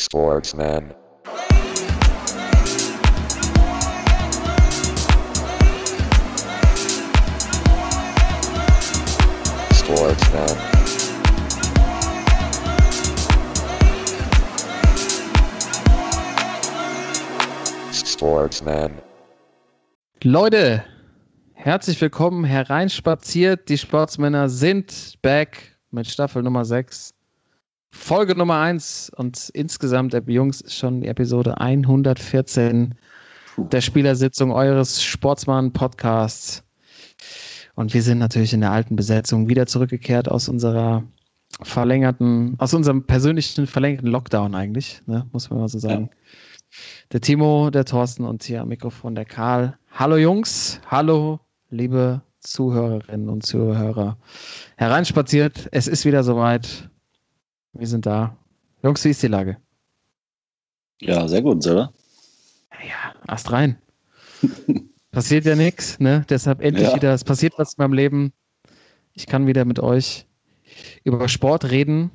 Sportsman. Sportsman. Sportsman. Leute, herzlich willkommen hereinspaziert. Die Sportsmänner sind back mit Staffel Nummer 6. Folge Nummer 1 und insgesamt, äh, Jungs, ist schon die Episode 114 der Spielersitzung eures Sportsmann-Podcasts. Und wir sind natürlich in der alten Besetzung wieder zurückgekehrt aus unserer verlängerten, aus unserem persönlichen verlängerten Lockdown eigentlich, ne, muss man mal so sagen. Der Timo, der Thorsten und hier am Mikrofon der Karl. Hallo Jungs, hallo liebe Zuhörerinnen und Zuhörer. Hereinspaziert, es ist wieder soweit. Wir sind da. Jungs, wie ist die Lage? Ja, sehr gut, selber. Ja, erst rein. passiert ja nichts, ne? Deshalb endlich Ja. wieder, es passiert was in meinem Leben. Ich kann wieder mit euch über Sport reden.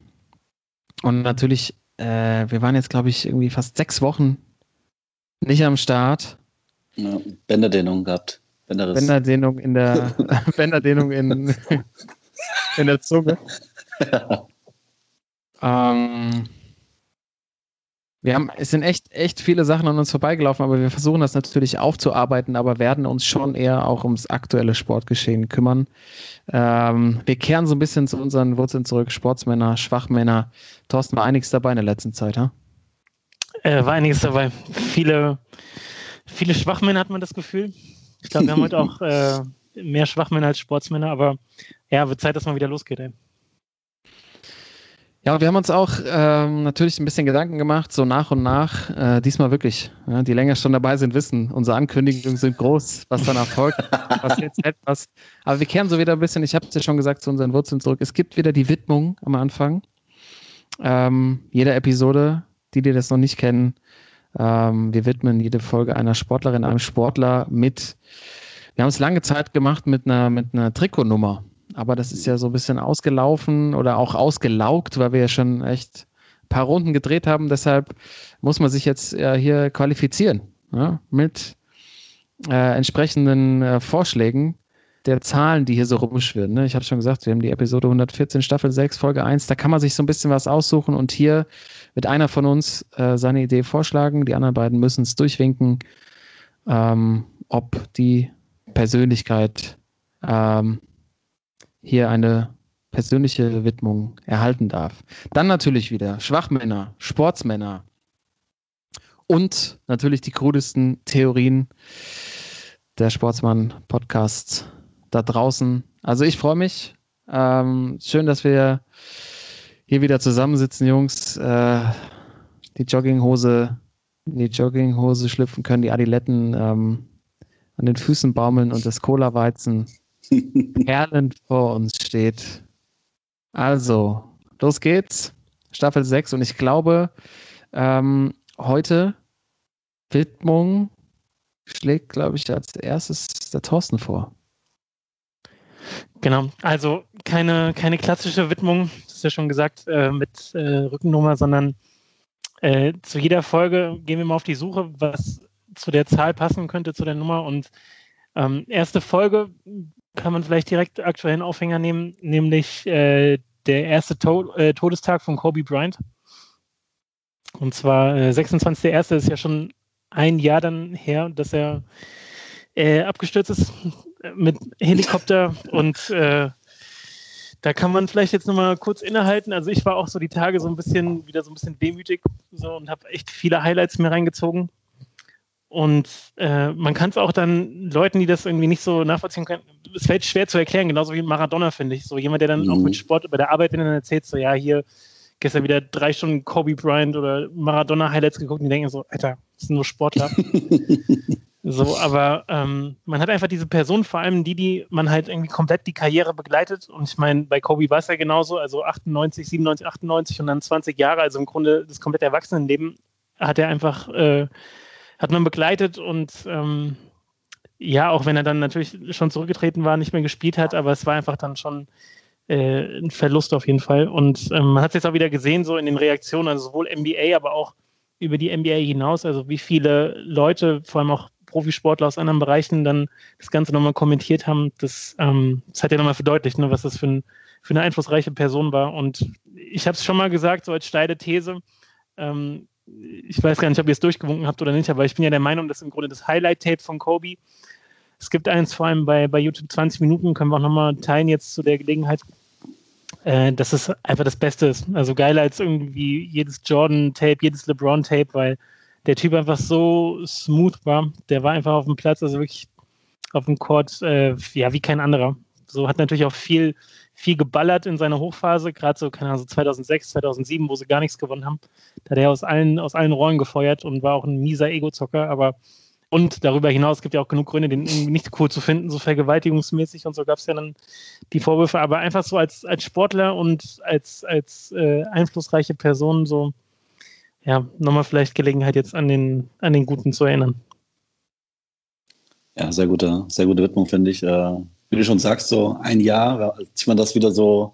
Und natürlich, äh, wir waren jetzt, glaube ich, irgendwie fast sechs Wochen nicht am Start. Ja, Bänderdehnung gehabt. Bänderriss. Bänderdehnung in der Bänderdehnung in, in der Zunge. Ähm, wir haben, es sind echt, echt viele Sachen an uns vorbeigelaufen, aber wir versuchen das natürlich aufzuarbeiten, aber werden uns schon eher auch ums aktuelle Sportgeschehen kümmern. Ähm, wir kehren so ein bisschen zu unseren Wurzeln zurück. Sportsmänner, Schwachmänner. Thorsten, war einiges dabei in der letzten Zeit, ha? Äh, war einiges dabei. Viele, viele Schwachmänner hat man das Gefühl. Ich glaube, wir haben heute auch äh, mehr Schwachmänner als Sportsmänner, aber ja, wird Zeit, dass man wieder losgeht. Ey. Ja, wir haben uns auch ähm, natürlich ein bisschen Gedanken gemacht, so nach und nach. Äh, diesmal wirklich. Ja, die länger schon dabei sind, wissen, unsere Ankündigungen sind groß, was danach folgt, was jetzt etwas. Aber wir kehren so wieder ein bisschen, ich habe es ja schon gesagt, zu unseren Wurzeln zurück. Es gibt wieder die Widmung am Anfang. Ähm, jeder Episode, die, die das noch nicht kennen, ähm, wir widmen jede Folge einer Sportlerin, einem Sportler mit. Wir haben es lange Zeit gemacht mit einer, mit einer Trikotnummer. Aber das ist ja so ein bisschen ausgelaufen oder auch ausgelaugt, weil wir ja schon echt ein paar Runden gedreht haben. Deshalb muss man sich jetzt äh, hier qualifizieren ja, mit äh, entsprechenden äh, Vorschlägen der Zahlen, die hier so rumschwirren. Ne? Ich habe schon gesagt, wir haben die Episode 114, Staffel 6, Folge 1. Da kann man sich so ein bisschen was aussuchen und hier wird einer von uns äh, seine Idee vorschlagen. Die anderen beiden müssen es durchwinken, ähm, ob die Persönlichkeit ähm, hier eine persönliche Widmung erhalten darf. Dann natürlich wieder Schwachmänner, Sportsmänner und natürlich die krudesten Theorien der Sportsmann-Podcasts da draußen. Also ich freue mich. Ähm, schön, dass wir hier wieder zusammensitzen, Jungs. Äh, die Jogginghose, in die Jogginghose schlüpfen können, die Adiletten ähm, an den Füßen baumeln und das Cola-Weizen perlend vor uns steht. Also, los geht's. Staffel 6 und ich glaube, ähm, heute Widmung schlägt, glaube ich, als erstes der Thorsten vor. Genau, also keine, keine klassische Widmung, das ist ja schon gesagt, äh, mit äh, Rückennummer, sondern äh, zu jeder Folge gehen wir mal auf die Suche, was zu der Zahl passen könnte, zu der Nummer. Und ähm, erste Folge kann man vielleicht direkt aktuellen Aufhänger nehmen, nämlich äh, der erste to äh, Todestag von Kobe Bryant. Und zwar äh, 26.01. ist ja schon ein Jahr dann her, dass er äh, abgestürzt ist mit Helikopter und äh, da kann man vielleicht jetzt nochmal kurz innehalten. Also ich war auch so die Tage so ein bisschen, wieder so ein bisschen demütig so und habe echt viele Highlights mir reingezogen. Und äh, man kann es auch dann Leuten, die das irgendwie nicht so nachvollziehen können, es fällt schwer zu erklären, genauso wie Maradona, finde ich. So jemand, der dann Mhm. auch mit Sport bei der Arbeit, wenn dann erzählt, so ja, hier gestern wieder drei Stunden Kobe Bryant oder Maradona-Highlights geguckt und die denken so, Alter, das sind nur Sportler. so, aber ähm, man hat einfach diese Person, vor allem die, die man halt irgendwie komplett die Karriere begleitet. Und ich meine, bei Kobe war es ja genauso, also 98, 97, 98 und dann 20 Jahre, also im Grunde das komplette Erwachsenenleben hat er einfach, äh, hat man begleitet und ähm, ja, auch wenn er dann natürlich schon zurückgetreten war, nicht mehr gespielt hat, aber es war einfach dann schon äh, ein Verlust auf jeden Fall. Und ähm, man hat es jetzt auch wieder gesehen, so in den Reaktionen, also sowohl NBA, aber auch über die NBA hinaus, also wie viele Leute, vor allem auch Profisportler aus anderen Bereichen, dann das Ganze nochmal kommentiert haben. Das, ähm, das hat ja nochmal verdeutlicht, ne, was das für, ein, für eine einflussreiche Person war. Und ich habe es schon mal gesagt, so als steile These, ähm, ich weiß gar nicht, ob ihr es durchgewunken habt oder nicht, aber ich bin ja der Meinung, dass im Grunde das Highlight-Tape von Kobe, es gibt eins vor allem bei, bei YouTube 20 Minuten, können wir auch nochmal teilen jetzt zu der Gelegenheit, äh, dass es einfach das Beste ist. Also geiler als irgendwie jedes Jordan-Tape, jedes LeBron-Tape, weil der Typ einfach so smooth war. Der war einfach auf dem Platz, also wirklich auf dem Court, äh, ja, wie kein anderer. So hat natürlich auch viel, viel geballert in seiner Hochphase, gerade so, keine Ahnung, so 2006, 2007, wo sie gar nichts gewonnen haben. Da hat er aus allen, aus allen Rohren gefeuert und war auch ein mieser Ego-Zocker, aber und darüber hinaus gibt ja auch genug Gründe, den nicht cool zu finden, so vergewaltigungsmäßig und so gab es ja dann die Vorwürfe. Aber einfach so als, als Sportler und als, als äh, einflussreiche Person so, ja, nochmal vielleicht Gelegenheit jetzt an den, an den Guten zu erinnern. Ja, sehr gute, sehr gute Widmung, finde ich. Äh, wie du schon sagst, so ein Jahr, als man das wieder so,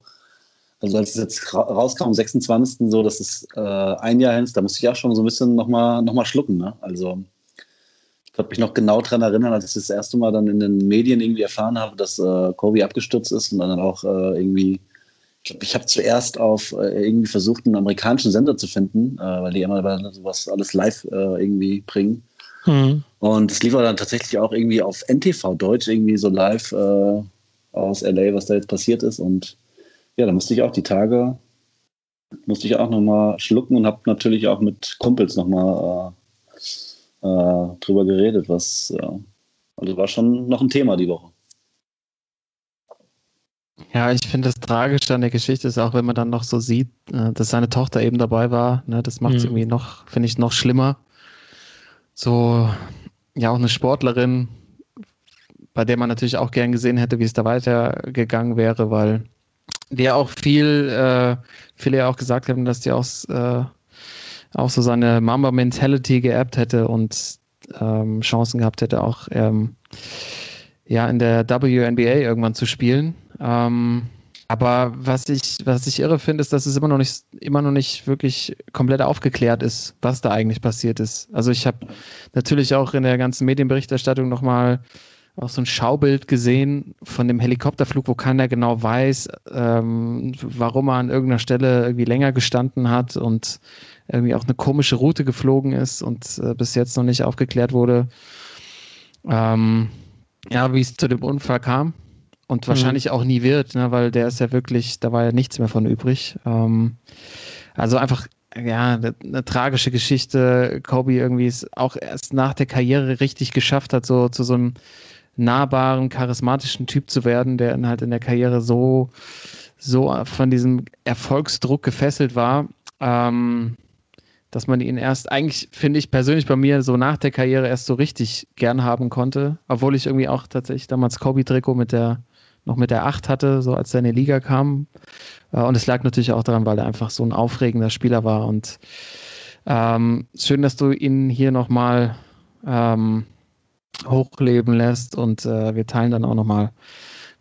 also als es jetzt rauskam, am 26. so, dass es äh, ein Jahr ist, da musste ich auch schon so ein bisschen nochmal noch mal schlucken. Ne? Also ich kann mich noch genau daran erinnern, als ich das erste Mal dann in den Medien irgendwie erfahren habe, dass äh, Kobe abgestürzt ist und dann auch äh, irgendwie ich glaube, ich habe zuerst auf äh, irgendwie versucht, einen amerikanischen Sender zu finden, äh, weil die immer sowas alles live äh, irgendwie bringen. Mhm. Und es lief dann tatsächlich auch irgendwie auf NTV Deutsch irgendwie so live äh, aus LA, was da jetzt passiert ist. Und ja, da musste ich auch die Tage, musste ich auch nochmal schlucken und habe natürlich auch mit Kumpels nochmal äh, äh, drüber geredet, was, also war schon noch ein Thema die Woche. Ja, ich finde das Tragische an der Geschichte ist auch, wenn man dann noch so sieht, äh, dass seine Tochter eben dabei war. Ne, das macht es mhm. irgendwie noch, finde ich, noch schlimmer. So, ja, auch eine Sportlerin, bei der man natürlich auch gern gesehen hätte, wie es da weitergegangen wäre, weil ja auch viel, äh, viele ja auch gesagt haben, dass die auch, äh, auch so seine Mamba-Mentality geerbt hätte und ähm, Chancen gehabt hätte, auch ähm, ja in der WNBA irgendwann zu spielen. Ähm, aber was ich, was ich irre finde, ist, dass es immer noch nicht, immer noch nicht wirklich komplett aufgeklärt ist, was da eigentlich passiert ist. Also ich habe natürlich auch in der ganzen Medienberichterstattung nochmal auch so ein Schaubild gesehen von dem Helikopterflug, wo keiner genau weiß, ähm, warum er an irgendeiner Stelle irgendwie länger gestanden hat und irgendwie auch eine komische Route geflogen ist und äh, bis jetzt noch nicht aufgeklärt wurde. Ähm, ja, wie es zu dem Unfall kam und mhm. wahrscheinlich auch nie wird, ne, weil der ist ja wirklich, da war ja nichts mehr von übrig. Ähm, also einfach, ja, eine, eine, tragische Geschichte. Kobe irgendwie ist auch erst nach der Karriere richtig geschafft hat, so zu so einem nahbaren, charismatischen Typ zu werden, der in, halt in der Karriere so, so von diesem Erfolgsdruck gefesselt war. Ähm, dass man ihn erst, eigentlich finde ich persönlich bei mir so nach der Karriere erst so richtig gern haben konnte, obwohl ich irgendwie auch tatsächlich damals Kobe-Trikot mit der, noch mit der 8 hatte, so als er in die Liga kam. Äh, und es lag natürlich auch daran, weil er einfach so ein aufregender Spieler war. Und ähm, schön, dass du ihn hier nochmal ähm, hochleben lässt und äh, wir teilen dann auch nochmal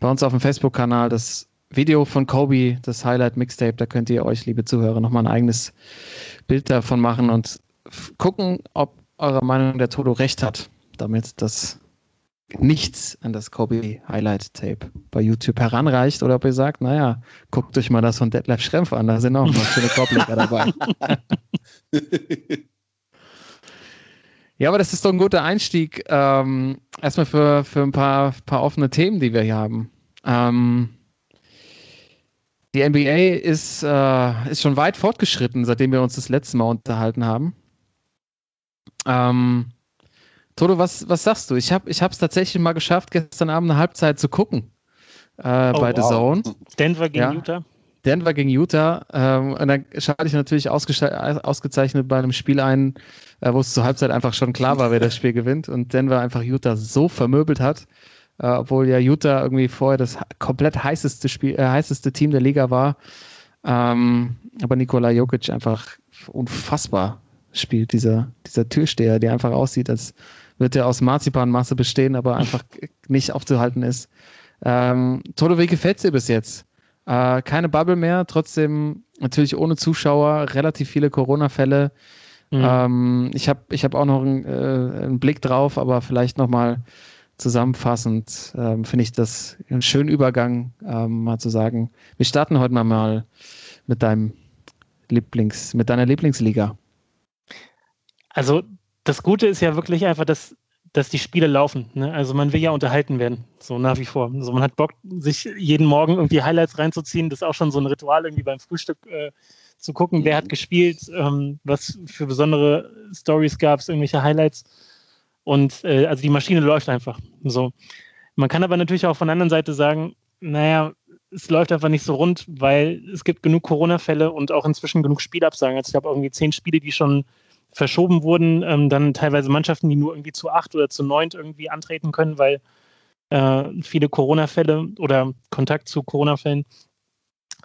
bei uns auf dem Facebook-Kanal das Video von Kobe, das Highlight Mixtape, da könnt ihr euch, liebe Zuhörer, nochmal ein eigenes Bild davon machen und gucken, ob eurer Meinung der Toto recht hat, damit das nichts an das Kobe Highlight Tape bei YouTube heranreicht oder ob ihr sagt, naja, guckt euch mal das von Detlef Schrempf an, da sind auch noch schöne Korbleger dabei. ja, aber das ist doch ein guter Einstieg. Ähm, erstmal für, für ein paar, paar offene Themen, die wir hier haben. Ähm, die NBA ist, äh, ist schon weit fortgeschritten, seitdem wir uns das letzte Mal unterhalten haben. Ähm, Toto, was, was sagst du? Ich habe es tatsächlich mal geschafft, gestern Abend eine Halbzeit zu gucken äh, oh, bei wow. The Zone. Denver gegen ja. Utah. Denver gegen Utah. Ähm, und dann schalte ich natürlich ausgezeichnet bei einem Spiel ein, äh, wo es zur Halbzeit einfach schon klar war, wer das Spiel gewinnt. Und Denver einfach Utah so vermöbelt hat äh, obwohl ja Utah irgendwie vorher das komplett heißeste Spiel, äh, heißeste Team der Liga war. Ähm, aber Nikola Jokic einfach unfassbar spielt, dieser, dieser Türsteher, der einfach aussieht, als würde er aus Marzipanmasse bestehen, aber einfach nicht aufzuhalten ist. Ähm, Toto, wie gefällt dir bis jetzt? Äh, keine Bubble mehr, trotzdem natürlich ohne Zuschauer, relativ viele Corona-Fälle. Mhm. Ähm, ich habe ich hab auch noch einen, äh, einen Blick drauf, aber vielleicht nochmal zusammenfassend ähm, finde ich das einen schönen Übergang, ähm, mal zu sagen, wir starten heute mal, mal mit deinem Lieblings, mit deiner Lieblingsliga. Also das Gute ist ja wirklich einfach, dass, dass die Spiele laufen. Ne? Also man will ja unterhalten werden, so nach wie vor. Also man hat Bock, sich jeden Morgen irgendwie Highlights reinzuziehen. Das ist auch schon so ein Ritual irgendwie beim Frühstück äh, zu gucken, wer hat gespielt, ähm, was für besondere Stories gab es, irgendwelche Highlights. Und äh, also die Maschine läuft einfach. So. Man kann aber natürlich auch von der anderen Seite sagen, naja, es läuft einfach nicht so rund, weil es gibt genug Corona-Fälle und auch inzwischen genug Spielabsagen. Also ich habe irgendwie zehn Spiele, die schon verschoben wurden, ähm, dann teilweise Mannschaften, die nur irgendwie zu acht oder zu neunt irgendwie antreten können, weil äh, viele Corona-Fälle oder Kontakt zu Corona-Fällen.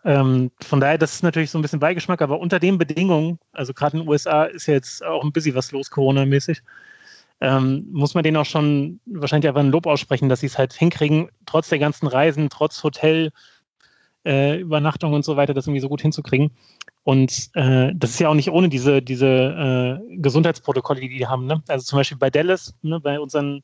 Ähm, von daher, das ist natürlich so ein bisschen Beigeschmack, aber unter den Bedingungen, also gerade in den USA ist ja jetzt auch ein bisschen was los, Corona-mäßig, ähm, muss man denen auch schon wahrscheinlich einfach ein Lob aussprechen, dass sie es halt hinkriegen, trotz der ganzen Reisen, trotz Hotel, äh, Übernachtung und so weiter, das irgendwie so gut hinzukriegen. Und äh, das ist ja auch nicht ohne diese, diese äh, Gesundheitsprotokolle, die die haben. Ne? Also zum Beispiel bei Dallas, ne, bei unseren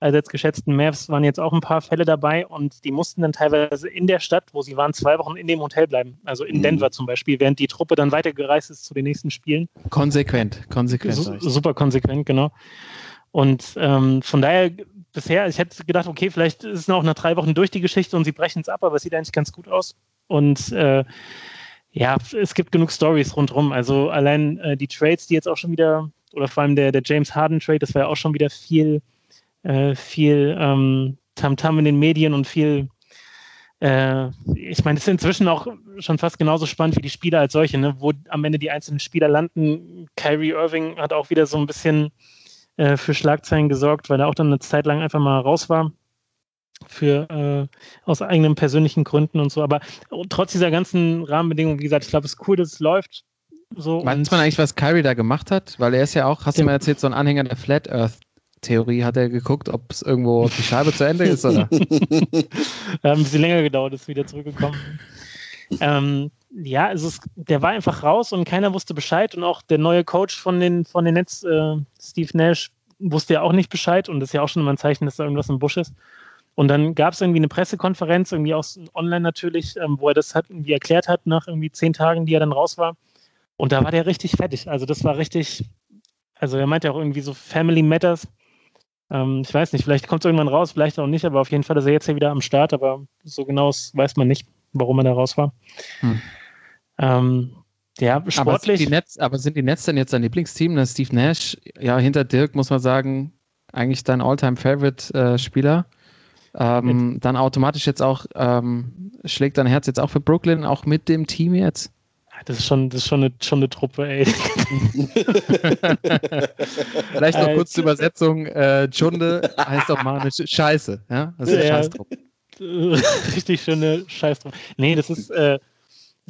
allseits geschätzten Mavs waren jetzt auch ein paar Fälle dabei und die mussten dann teilweise in der Stadt, wo sie waren, zwei Wochen in dem Hotel bleiben. Also in mhm. Denver zum Beispiel, während die Truppe dann weitergereist ist zu den nächsten Spielen. Konsequent, konsequent. Su super konsequent, genau. Und ähm, von daher bisher, ich hätte gedacht, okay, vielleicht ist es noch nach drei Wochen durch die Geschichte und sie brechen es ab, aber es sieht eigentlich ganz gut aus. Und äh, ja, es gibt genug Stories rundherum. Also allein äh, die Trades, die jetzt auch schon wieder, oder vor allem der, der James Harden Trade, das war ja auch schon wieder viel, äh, viel ähm, Tamtam -Tam in den Medien und viel, äh, ich meine, es ist inzwischen auch schon fast genauso spannend wie die Spieler als solche, ne? wo am Ende die einzelnen Spieler landen. Kyrie Irving hat auch wieder so ein bisschen äh, für Schlagzeilen gesorgt, weil er auch dann eine Zeit lang einfach mal raus war für äh, aus eigenen persönlichen Gründen und so. Aber trotz dieser ganzen Rahmenbedingungen, wie gesagt, ich glaube, es ist cool, dass es läuft. So Weiß man eigentlich, was Kyrie da gemacht hat? Weil er ist ja auch, hast du mal erzählt, so ein Anhänger der Flat Earth Theorie. Hat er geguckt, ob es irgendwo die Scheibe zu Ende ist, oder? ja, ein bisschen länger gedauert, ist wieder zurückgekommen. ähm, ja, also es, der war einfach raus und keiner wusste Bescheid und auch der neue Coach von den, von den Netz, äh, Steve Nash, wusste ja auch nicht Bescheid und das ist ja auch schon immer ein Zeichen, dass da irgendwas im Busch ist. Und dann gab es irgendwie eine Pressekonferenz, irgendwie auch online natürlich, ähm, wo er das halt irgendwie erklärt hat, nach irgendwie zehn Tagen, die er dann raus war. Und da war der richtig fertig. Also das war richtig, also er meinte auch irgendwie so Family Matters. Ähm, ich weiß nicht, vielleicht kommt es irgendwann raus, vielleicht auch nicht, aber auf jeden Fall ist er jetzt ja wieder am Start, aber so genau weiß man nicht, warum er da raus war. Hm. Ähm, ja, sportlich. Aber sind, die Nets, aber sind die Nets denn jetzt sein Lieblingsteam? Das Steve Nash, ja, hinter Dirk muss man sagen, eigentlich dein All-Time-Favorite-Spieler. Äh, ähm, dann automatisch jetzt auch, ähm, schlägt dein Herz jetzt auch für Brooklyn, auch mit dem Team jetzt? Das ist schon, das ist schon, eine, schon eine Truppe, ey. Vielleicht noch kurz zur Übersetzung. Äh, Junde heißt doch mal eine Scheiße. Ja? Das ist eine ja, Scheißtruppe. Richtig schöne Scheißtruppe. Nee, das ist, äh,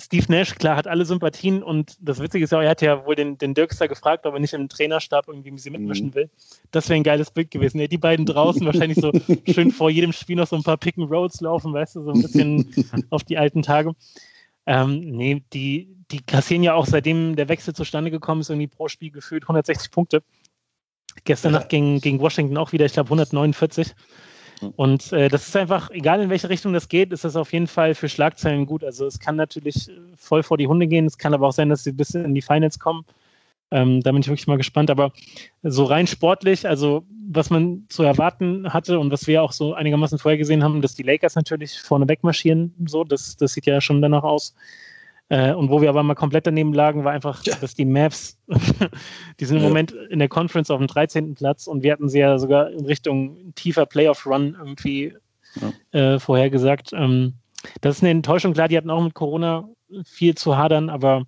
Steve Nash, klar, hat alle Sympathien und das Witzige ist ja, er hat ja wohl den, den Dirkster gefragt, ob er nicht im Trainerstab irgendwie sie mitmischen mhm. will. Das wäre ein geiles Bild gewesen. Ja, die beiden draußen wahrscheinlich so schön vor jedem Spiel noch so ein paar Pick and Rolls laufen, weißt du, so ein bisschen auf die alten Tage. Ähm, nee, die, die kassieren ja auch, seitdem der Wechsel zustande gekommen ist, irgendwie pro Spiel gefühlt 160 Punkte. Gestern. Nacht gegen, gegen Washington auch wieder, ich glaube, 149. Und äh, das ist einfach, egal in welche Richtung das geht, ist das auf jeden Fall für Schlagzeilen gut. Also es kann natürlich äh, voll vor die Hunde gehen, es kann aber auch sein, dass sie bis in die Finals kommen. Ähm, da bin ich wirklich mal gespannt. Aber so rein sportlich, also was man zu erwarten hatte und was wir auch so einigermaßen vorher gesehen haben, dass die Lakers natürlich vorne wegmarschieren, so, das, das sieht ja schon danach aus. Äh, und wo wir aber mal komplett daneben lagen, war einfach, ja. dass die Mavs, die sind im ja. Moment in der Conference auf dem 13. Platz und wir hatten sie ja sogar in Richtung tiefer Playoff-Run irgendwie ja. äh, vorhergesagt. Ähm, das ist eine Enttäuschung. Klar, die hatten auch mit Corona viel zu hadern, aber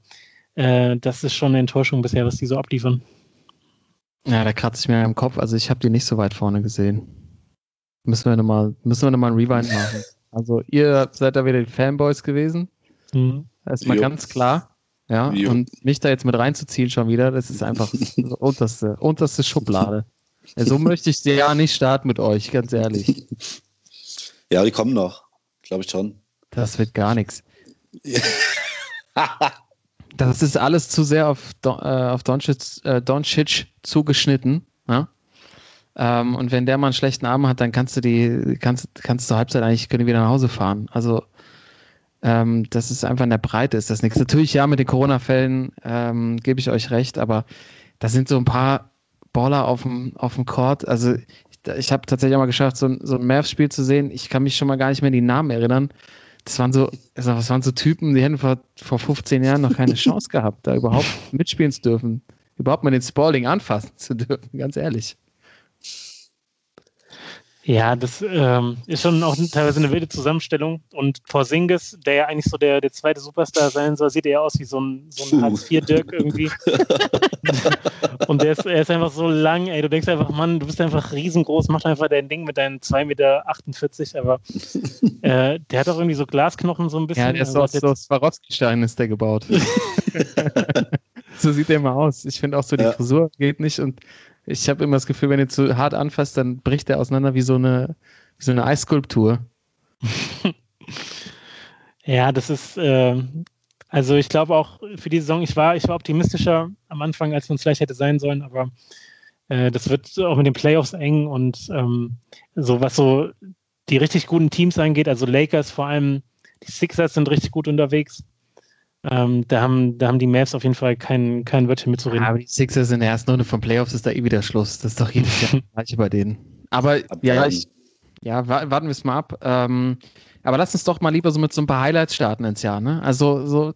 äh, das ist schon eine Enttäuschung bisher, was die so abliefern. Ja, da kratze ich mir im Kopf. Also ich habe die nicht so weit vorne gesehen. Müssen wir nochmal, müssen wir nochmal ein Rewind machen. Also ihr seid da wieder die Fanboys gewesen. Mhm. Das ist mal jo. ganz klar. Ja, jo. und mich da jetzt mit reinzuziehen schon wieder, das ist einfach unterste, unterste Schublade. Ja, so möchte ich ja nicht starten mit euch, ganz ehrlich. Ja, die kommen noch, glaube ich schon. Das wird gar nichts. das ist alles zu sehr auf, Don, äh, auf Doncic, äh, Doncic zugeschnitten. Ja? Ähm, und wenn der mal einen schlechten Abend hat, dann kannst du die, kannst, kannst zur Halbzeit eigentlich, können wieder nach Hause fahren. Also ähm, das ist einfach in der Breite ist das nichts. Natürlich ja, mit den Corona-Fällen ähm, gebe ich euch recht, aber da sind so ein paar Baller auf dem, auf dem Court. Also ich, ich habe tatsächlich auch mal geschafft, so, so ein Mavs-Spiel zu sehen. Ich kann mich schon mal gar nicht mehr an die Namen erinnern. Das waren so, also das waren so Typen, die hätten vor, vor 15 Jahren noch keine Chance gehabt, da überhaupt mitspielen zu dürfen. Überhaupt mal den Spalding anfassen zu dürfen, ganz ehrlich. Ja, das ähm, ist schon auch teilweise eine wilde Zusammenstellung. Und Porzingis, der ja eigentlich so der, der zweite Superstar sein soll, sieht eher aus wie so ein, so ein Hartz-IV-Dirk irgendwie. und der ist, er ist einfach so lang, ey, du denkst einfach, Mann, du bist einfach riesengroß, mach einfach dein Ding mit deinen 2,48 Meter, aber äh, der hat auch irgendwie so Glasknochen so ein bisschen. Ja, der ist also, so aus Swarovski-Stein ist der gebaut. so sieht der immer aus. Ich finde auch so, die ja. Frisur geht nicht und ich habe immer das Gefühl, wenn ihr zu hart anfasst, dann bricht der auseinander wie so eine, wie so eine Eisskulptur. ja, das ist, äh, also ich glaube auch für die Saison, ich war, ich war optimistischer am Anfang, als man es vielleicht hätte sein sollen, aber äh, das wird auch mit den Playoffs eng und ähm, so was so die richtig guten Teams angeht, also Lakers vor allem, die Sixers sind richtig gut unterwegs. Ähm, da, haben, da haben die Mavs auf jeden Fall kein, kein Wörtchen mitzureden. Aber die Sixers in der ersten Runde von Playoffs ist da eh wieder Schluss. Das ist doch jedes Jahr gleich bei denen. Aber ja, ich, ja, warten wir es mal ab. Ähm, aber lass uns doch mal lieber so mit so ein paar Highlights starten ins Jahr. Ne? Also so,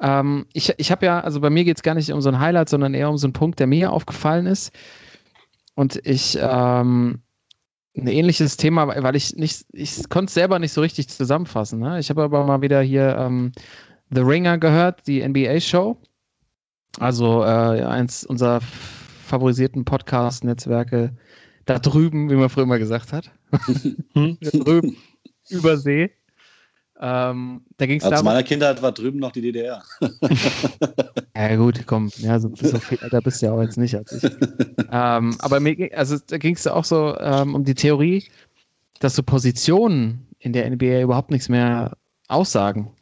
ähm, ich, ich habe ja, also bei mir geht es gar nicht um so ein Highlight, sondern eher um so einen Punkt, der mir aufgefallen ist. Und ich, ähm, ein ähnliches Thema, weil ich nicht, ich konnte es selber nicht so richtig zusammenfassen. Ne? Ich habe aber mal wieder hier ähm, The Ringer gehört, die NBA-Show. Also äh, eins unserer favorisierten Podcast-Netzwerke da drüben, wie man früher mal gesagt hat. Hm? da drüben, übersee. Ähm, da ging es also meiner Kindheit war drüben noch die DDR. ja gut, komm, ja, so, so viel älter bist du ja auch jetzt nicht als ich. ähm, aber mir, also da ging es auch so ähm, um die Theorie, dass so Positionen in der NBA überhaupt nichts mehr aussagen.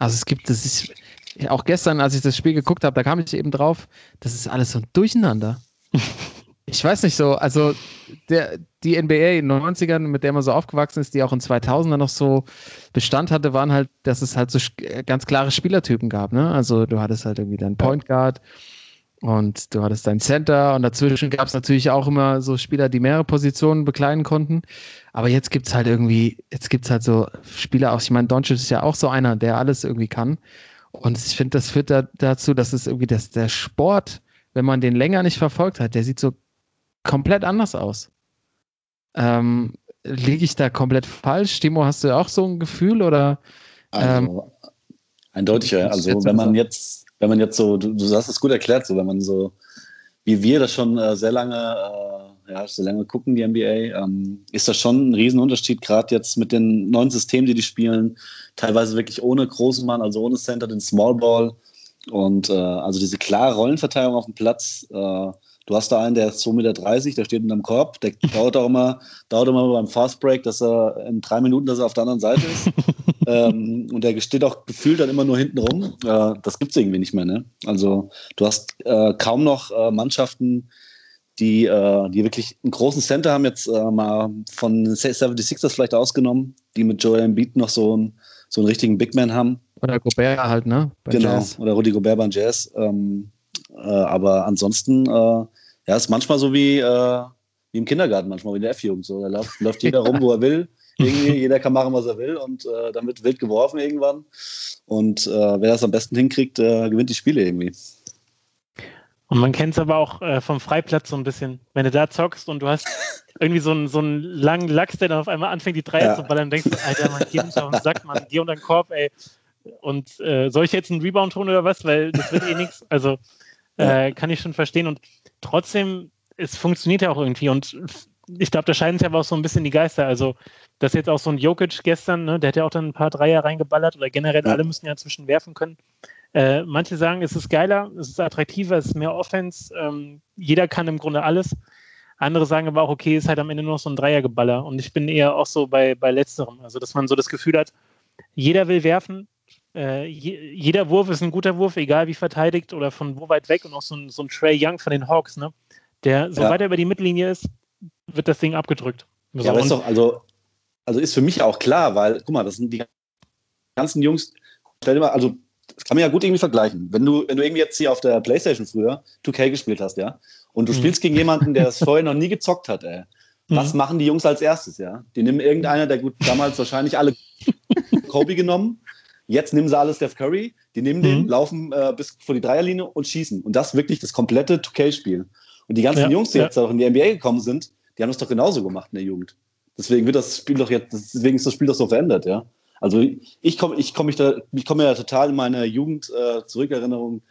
Also es gibt, das ist, auch gestern, als ich das Spiel geguckt habe, da kam ich eben drauf, das ist alles so ein Durcheinander. ich weiß nicht so, also der, die NBA in den 90ern, mit der man so aufgewachsen ist, die auch in 2000er noch so Bestand hatte, waren halt, dass es halt so ganz klare Spielertypen gab. Ne? Also du hattest halt irgendwie deinen Point Guard und du hattest deinen Center und dazwischen gab es natürlich auch immer so Spieler, die mehrere Positionen bekleiden konnten. Aber jetzt gibt es halt irgendwie, jetzt gibt es halt so Spieler auch, ich meine, Doncic ist ja auch so einer, der alles irgendwie kann. Und ich finde, das führt da, dazu, dass es irgendwie das, der Sport, wenn man den länger nicht verfolgt hat, der sieht so komplett anders aus. Ähm, Liege ich da komplett falsch? Timo, hast du auch so ein Gefühl oder? Also, ähm, eindeutig, also wenn man jetzt, wenn man jetzt so, du, du hast es gut erklärt, so wenn man so, wie wir das schon äh, sehr lange äh, ja, so lange gucken, die NBA, ähm, ist das schon ein Riesenunterschied, gerade jetzt mit den neuen Systemen, die die spielen, teilweise wirklich ohne großen Mann, also ohne Center, den Small Ball und äh, also diese klare Rollenverteilung auf dem Platz. Äh, du hast da einen, der ist 2,30 Meter, der steht in deinem Korb, der dauert auch immer, dauert immer beim Fast Break, dass er in drei Minuten, dass er auf der anderen Seite ist. ähm, und der steht auch gefühlt dann immer nur hinten rum. Äh, das gibt es irgendwie nicht mehr. Ne? Also du hast äh, kaum noch äh, Mannschaften, die, äh, die wirklich einen großen Center haben, jetzt äh, mal von 76ers vielleicht ausgenommen, die mit Joel Embiid noch so einen, so einen richtigen Big Man haben. Oder Gobert halt, ne? Bei genau, Jazz. oder Rudy Gobert beim Jazz. Ähm, äh, aber ansonsten, äh, ja, ist manchmal so wie, äh, wie im Kindergarten, manchmal wie in der F-Jugend. So. Da läuft, läuft jeder rum, wo er will. Irgendwie, jeder kann machen, was er will und äh, dann wird wild geworfen irgendwann. Und äh, wer das am besten hinkriegt, äh, gewinnt die Spiele irgendwie. Und man kennt es aber auch äh, vom Freiplatz so ein bisschen. Wenn du da zockst und du hast irgendwie so einen, so einen langen Lachs, der dann auf einmal anfängt, die Dreier ja. zu ballern, denkst du, Alter, man, geh nicht auf den Sack, man, geh unter den Korb, ey. Und äh, soll ich jetzt einen Rebound tun oder was? Weil das wird eh nichts. Also äh, kann ich schon verstehen. Und trotzdem, es funktioniert ja auch irgendwie. Und ich glaube, da scheiden sich aber auch so ein bisschen die Geister. Also, das jetzt auch so ein Jokic gestern, ne, der hat ja auch dann ein paar Dreier reingeballert oder generell ja. alle müssen ja zwischen werfen können. Äh, manche sagen, es ist geiler, es ist attraktiver, es ist mehr Offense. Ähm, jeder kann im Grunde alles. Andere sagen aber auch, okay, ist halt am Ende nur noch so ein Dreiergeballer. Und ich bin eher auch so bei, bei Letzterem. Also, dass man so das Gefühl hat, jeder will werfen. Äh, je, jeder Wurf ist ein guter Wurf, egal wie verteidigt oder von wo weit weg und auch so ein, so ein Trey Young von den Hawks, ne? Der, so Ja. weit er über die Mittellinie ist, wird das Ding abgedrückt. So, Ja, aber ist doch, also, also ist für mich auch klar, weil, guck mal, das sind die ganzen Jungs, stell dir mal, also, das kann man ja gut irgendwie vergleichen. Wenn du, wenn du irgendwie jetzt hier auf der Playstation früher 2K gespielt hast, ja, und du Mhm. spielst gegen jemanden, der es vorher noch nie gezockt hat, ey. Was Mhm. machen die Jungs als erstes, ja? Die nehmen irgendeiner, der gut damals wahrscheinlich alle Kobe genommen. Jetzt nehmen sie alle Steph Curry, die nehmen den, Mhm. laufen äh, bis vor die Dreierlinie und schießen. Und das wirklich das komplette 2K-Spiel. Und die ganzen Ja, Jungs, die ja. jetzt auch in die NBA gekommen sind, die haben das doch genauso gemacht in der Jugend. Deswegen wird das Spiel doch jetzt, deswegen ist das Spiel doch so verändert, ja. Also ich komme ich komm mich da, ich komme ja total in meine Jugend äh, zurückerinnerung,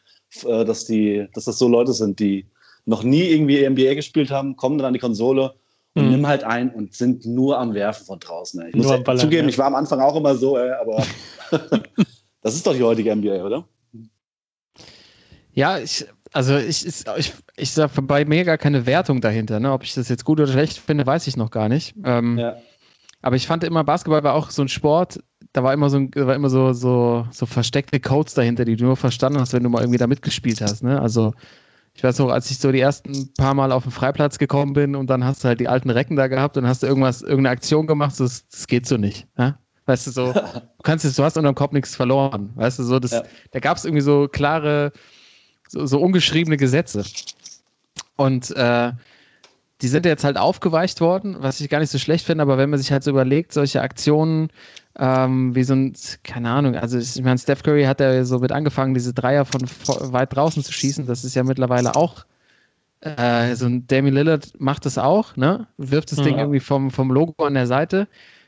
äh, dass die, dass das so Leute sind, die noch nie irgendwie NBA gespielt haben, kommen dann an die Konsole und Mhm. nimm halt ein und sind nur am Werfen von draußen. Ich Nur muss Ballern, zugeben, ja. ich war am Anfang auch immer so, ey, aber das ist doch die heutige NBA, oder? Ja, ich, also ich, ich, ich, ich sag bei mir gar keine Wertung dahinter. Ne? Ob ich das jetzt gut oder schlecht finde, weiß ich noch gar nicht. Ähm, Ja. Aber ich fand immer, Basketball war auch so ein Sport, da war immer so, ein, da war immer so, so, so versteckte Codes dahinter, die du nur verstanden hast, wenn du mal irgendwie da mitgespielt hast. Ne? Also ich weiß noch, als ich so die ersten paar Mal auf den Freiplatz gekommen bin und dann hast du halt die alten Recken da gehabt und hast du irgendwas, irgendeine Aktion gemacht, so, das, das geht so nicht. Ja? Weißt du, so, du kannst jetzt, du hast unterm Kopf nichts verloren. Weißt du, so, das, Ja. da gab es irgendwie so klare, so, so ungeschriebene Gesetze. Und äh, die sind jetzt halt aufgeweicht worden, was ich gar nicht so schlecht finde, aber wenn man sich halt so überlegt, solche Aktionen, ähm, wie so ein, keine Ahnung, also ich meine, Steph Curry hat ja so mit angefangen, diese Dreier von vo- weit draußen zu schießen, das ist ja mittlerweile auch, äh, so ein Damian Lillard macht das auch, ne, wirft das Ding Ja. irgendwie vom, vom Logo an der Seite.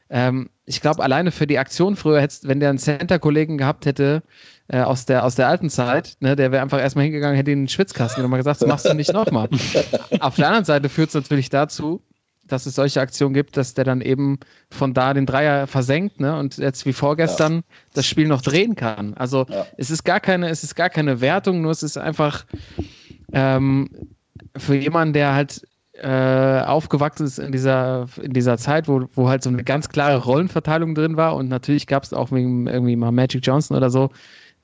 Ähm, ich glaube, alleine für die Aktion früher, hättest, wenn der einen Center-Kollegen gehabt hätte, äh, aus, der, aus der alten Zeit, ne, der wäre einfach erstmal hingegangen, hätte ihn in den Schwitzkasten und gesagt, das machst du nicht nochmal. Auf der anderen Seite führt es natürlich dazu, dass es solche Aktionen gibt, dass der dann eben von da den Dreier versenkt ne, und jetzt wie vorgestern das Spiel noch drehen kann. Also Ja. es ist gar keine, es ist gar keine Wertung, nur es ist einfach ähm, für jemanden, der halt äh, aufgewachsen ist in dieser, in dieser Zeit, wo, wo halt so eine ganz klare Rollenverteilung drin war und natürlich gab es auch wegen irgendwie mal Magic Johnson oder so,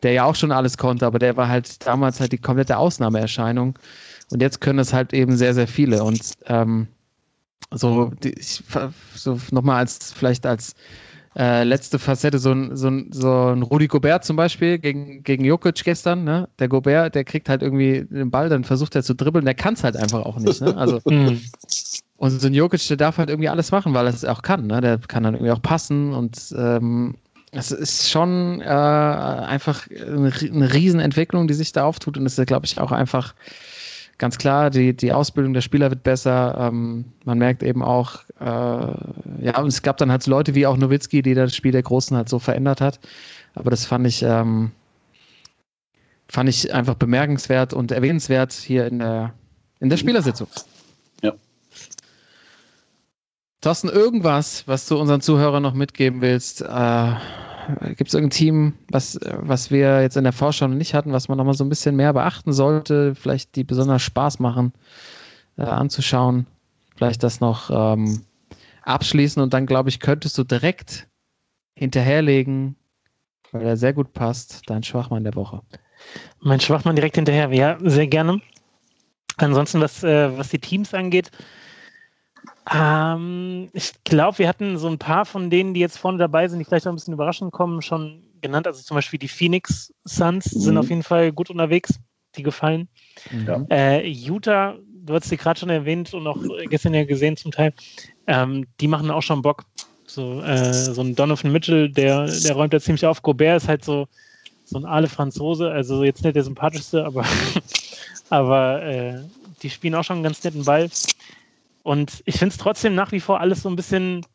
der ja auch schon alles konnte, aber der war halt damals halt die komplette Ausnahmeerscheinung und jetzt können es halt eben sehr, sehr viele und ähm, so, ich, so nochmal als vielleicht als äh, letzte Facette so ein, so, ein, so ein Rudi Gobert zum Beispiel gegen, gegen Jokic gestern, ne? Der Gobert, der kriegt halt irgendwie den Ball, dann versucht er zu dribbeln, der kann es halt einfach auch nicht, ne? Also Mhm. und so ein Jokic, der darf halt irgendwie alles machen, weil er es auch kann, ne? Der kann dann irgendwie auch passen und ähm, es ist schon äh, einfach eine, eine Riesenentwicklung, die sich da auftut und es ist, glaube ich, auch einfach ganz klar, die, die Ausbildung der Spieler wird besser. Ähm, man merkt eben auch, äh, ja, und es gab dann halt so Leute wie auch Nowitzki, die das Spiel der Großen halt so verändert hat. Aber das fand ich, ähm, fand ich einfach bemerkenswert und erwähnenswert hier in der, in der Spielersitzung. Ja. Thorsten, irgendwas, was du unseren Zuhörern noch mitgeben willst? Äh, Gibt es irgendein Team, was, was wir jetzt in der Vorschau noch nicht hatten, was man noch mal so ein bisschen mehr beachten sollte? Vielleicht die besonders Spaß machen, äh, anzuschauen. Vielleicht das noch ähm, abschließen und dann, glaube ich, könntest du direkt hinterherlegen, weil er sehr gut passt, dein Schwachmann der Woche. Mein Schwachmann direkt hinterher, ja, sehr gerne. Ansonsten, was, äh, was die Teams angeht, ähm, ich glaube, wir hatten so ein paar von denen, die jetzt vorne dabei sind, die vielleicht auch ein bisschen überraschend kommen, schon genannt. Also zum Beispiel die Phoenix Suns sind Mhm. auf jeden Fall gut unterwegs. Die gefallen. Ja. Äh, Utah, du hast sie gerade schon erwähnt und auch gestern ja gesehen zum Teil, ähm, die machen auch schon Bock. So, äh, so ein Donovan Mitchell, der, der räumt da ziemlich auf. Gobert ist halt so, so ein Ale Franzose, also jetzt nicht der sympathischste, aber, aber äh, die spielen auch schon einen ganz netten Ball. Und ich finde es trotzdem nach wie vor alles so ein bisschen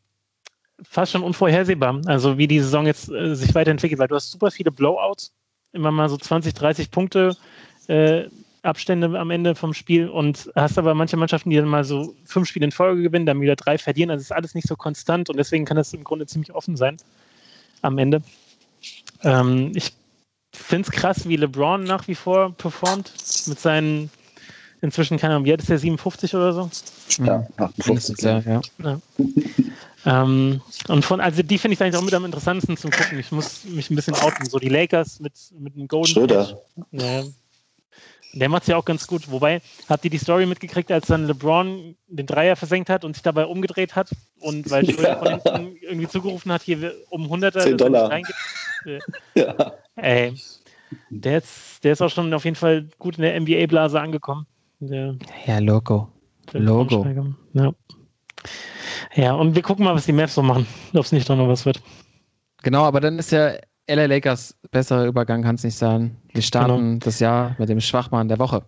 fast schon unvorhersehbar, also wie die Saison jetzt äh, sich weiterentwickelt, weil du hast super viele Blowouts, immer mal so 20, 30 Punkte äh, Abstände am Ende vom Spiel und hast aber manche Mannschaften, die dann mal so fünf Spiele in Folge gewinnen, dann wieder drei verlieren. Also ist alles nicht so konstant und deswegen kann das im Grunde ziemlich offen sein am Ende. Ähm, ich finde es krass, wie LeBron nach wie vor performt mit seinen inzwischen, keine Ahnung, wie alt ist der, 57 oder so? Ja, 58. Mindestens, ja, ja. Ähm, und von, also die finde ich eigentlich auch mit am interessantesten zum Gucken. Ich muss mich ein bisschen outen. So die Lakers mit, mit einem Golden Schröder. Ja. Der macht es ja auch ganz gut. Wobei, habt ihr die Story mitgekriegt, als dann LeBron den Dreier versenkt hat und sich dabei umgedreht hat? Und weil Schröder Ja. von hinten irgendwie zugerufen hat, hier um 100er. 10 dass er Dollar. reingeht. Ja. Ey, der ist, der ist auch schon auf jeden Fall gut in der NBA-Blase angekommen. Der, Ja, Logo. Braunschweiger. Ja. ja, und wir gucken mal, was die Mavs so machen. Ob es nicht doch noch was wird. Genau, aber dann ist ja LA Lakers besserer Übergang, kann es nicht sein. Wir starten das Jahr mit dem Schwachmann der Woche.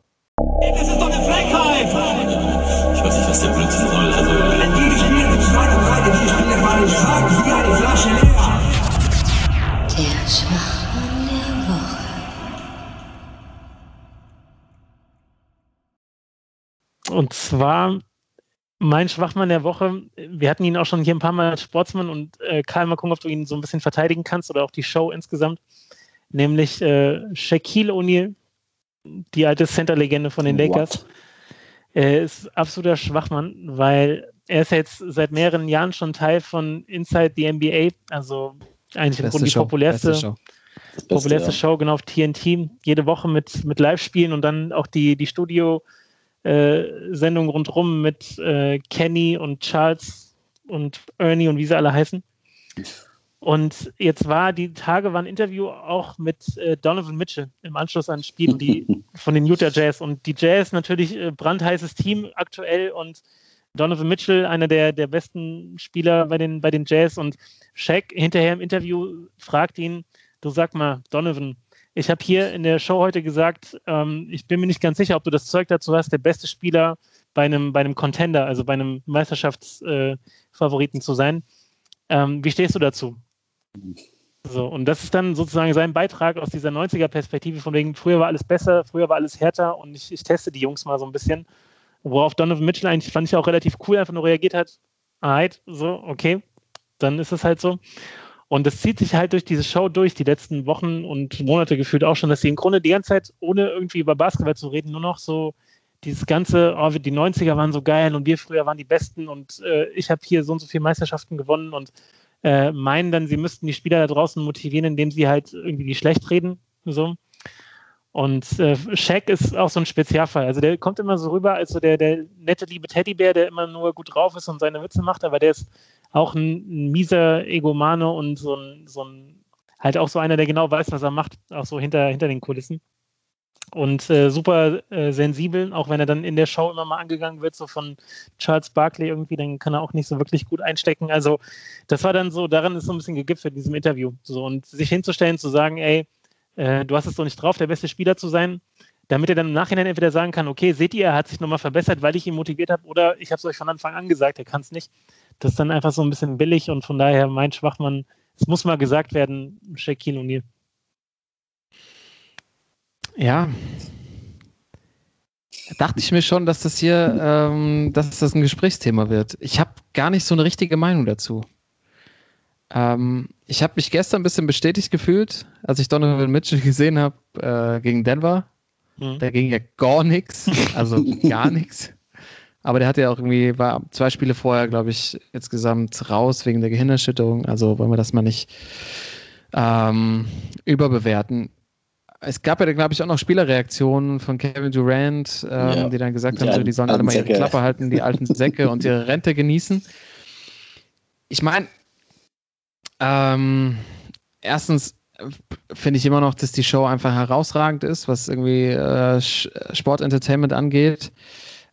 Das ist doch eine Frechheit! Ich weiß nicht, was der Blödsinn soll. Also, Wenn die spielen, die zweite und dritte, die Spieler waren stark wie eine Flasche leer. Der Schwachmann Und zwar mein Schwachmann der Woche. Wir hatten ihn auch schon hier ein paar Mal als Sportsmann und äh, Karl, mal gucken, ob du ihn so ein bisschen verteidigen kannst oder auch die Show insgesamt. Nämlich äh, Shaquille O'Neal, die alte Center-Legende von den Lakers. Er ist absoluter Schwachmann, weil er ist ja jetzt seit mehreren Jahren schon Teil von Inside the NBA, also eigentlich im Grunde die populärste, beste Show. Beste, populärste ja. Show, genau auf TNT, jede Woche mit, mit Live-Spielen und dann auch die, die Studio-Sendung rundrum mit äh, Kenny und Charles und Ernie und wie sie alle heißen. Und jetzt war die Tage war ein Interview auch mit äh, Donovan Mitchell im Anschluss an Spiel die, von den Utah Jazz. Und die Jazz natürlich äh, brandheißes Team aktuell und Donovan Mitchell, einer der, der besten Spieler bei den, bei den Jazz. Und Shaq hinterher im Interview fragt ihn, du sag mal, Donovan, ich habe hier in der Show heute gesagt, ähm, ich bin mir nicht ganz sicher, ob du das Zeug dazu hast, der beste Spieler bei einem, bei einem Contender, also bei einem Meisterschaftsfavoriten äh, zu sein. Ähm, wie stehst du dazu? So, und das ist dann sozusagen sein Beitrag aus dieser 90er-Perspektive, von wegen, früher war alles besser, früher war alles härter und ich, ich teste die Jungs mal so ein bisschen. Worauf Donovan Mitchell eigentlich, fand ich auch relativ cool, einfach nur reagiert hat, halt, so, okay, dann ist es halt so. Und das zieht sich halt durch diese Show durch, die letzten Wochen und Monate gefühlt auch schon, dass sie im Grunde die ganze Zeit, ohne irgendwie über Basketball zu reden, nur noch so dieses ganze, oh, die 90er waren so geil und wir früher waren die Besten und äh, ich habe hier so und so viele Meisterschaften gewonnen und äh, meinen dann, sie müssten die Spieler da draußen motivieren, indem sie halt irgendwie die schlecht reden. So. Und äh, Shaq ist auch so ein Spezialfall. Also der kommt immer so rüber als der, der nette, liebe Teddybär, der immer nur gut drauf ist und seine Witze macht, aber der ist auch ein, ein mieser Egomane und so ein, so ein, halt auch so einer, der genau weiß, was er macht, auch so hinter, hinter den Kulissen. Und äh, super äh, sensibel, auch wenn er dann in der Show immer mal angegangen wird, so von Charles Barkley irgendwie, dann kann er auch nicht so wirklich gut einstecken. Also, das war dann so, daran ist so ein bisschen gegipfelt in diesem Interview. So, und sich hinzustellen, zu sagen, ey, äh, du hast es doch nicht drauf, der beste Spieler zu sein, damit er dann im Nachhinein entweder sagen kann, okay, seht ihr, er hat sich nochmal verbessert, weil ich ihn motiviert habe, oder ich habe es euch von Anfang an gesagt, er kann es nicht. Das ist dann einfach so ein bisschen billig und von daher mein Schwachmann, es muss mal gesagt werden, Shaquille O'Neal. Ja. Dachte ich mir schon, dass das hier, ähm, dass das ein Gesprächsthema wird. Ich habe gar nicht so eine richtige Meinung dazu. Ähm, ich habe mich gestern ein bisschen bestätigt gefühlt, als ich Donovan Mitchell gesehen habe äh, gegen Denver. Mhm. Da ging ja gar nichts, also gar nichts. Aber der hat ja auch irgendwie, war zwei Spiele vorher, glaube ich, insgesamt raus wegen der Gehirnerschütterung. Also wollen wir das mal nicht ähm, überbewerten. Es gab ja, glaube ich, auch noch Spielerreaktionen von Kevin Durant, ähm, Ja. die dann gesagt Die haben, so, die sollen alle mal ihre. Klappe halten, die alten Säcke und ihre Rente genießen. Ich meine, ähm, erstens finde ich immer noch, dass die Show einfach herausragend ist, was irgendwie äh, Sportentertainment angeht.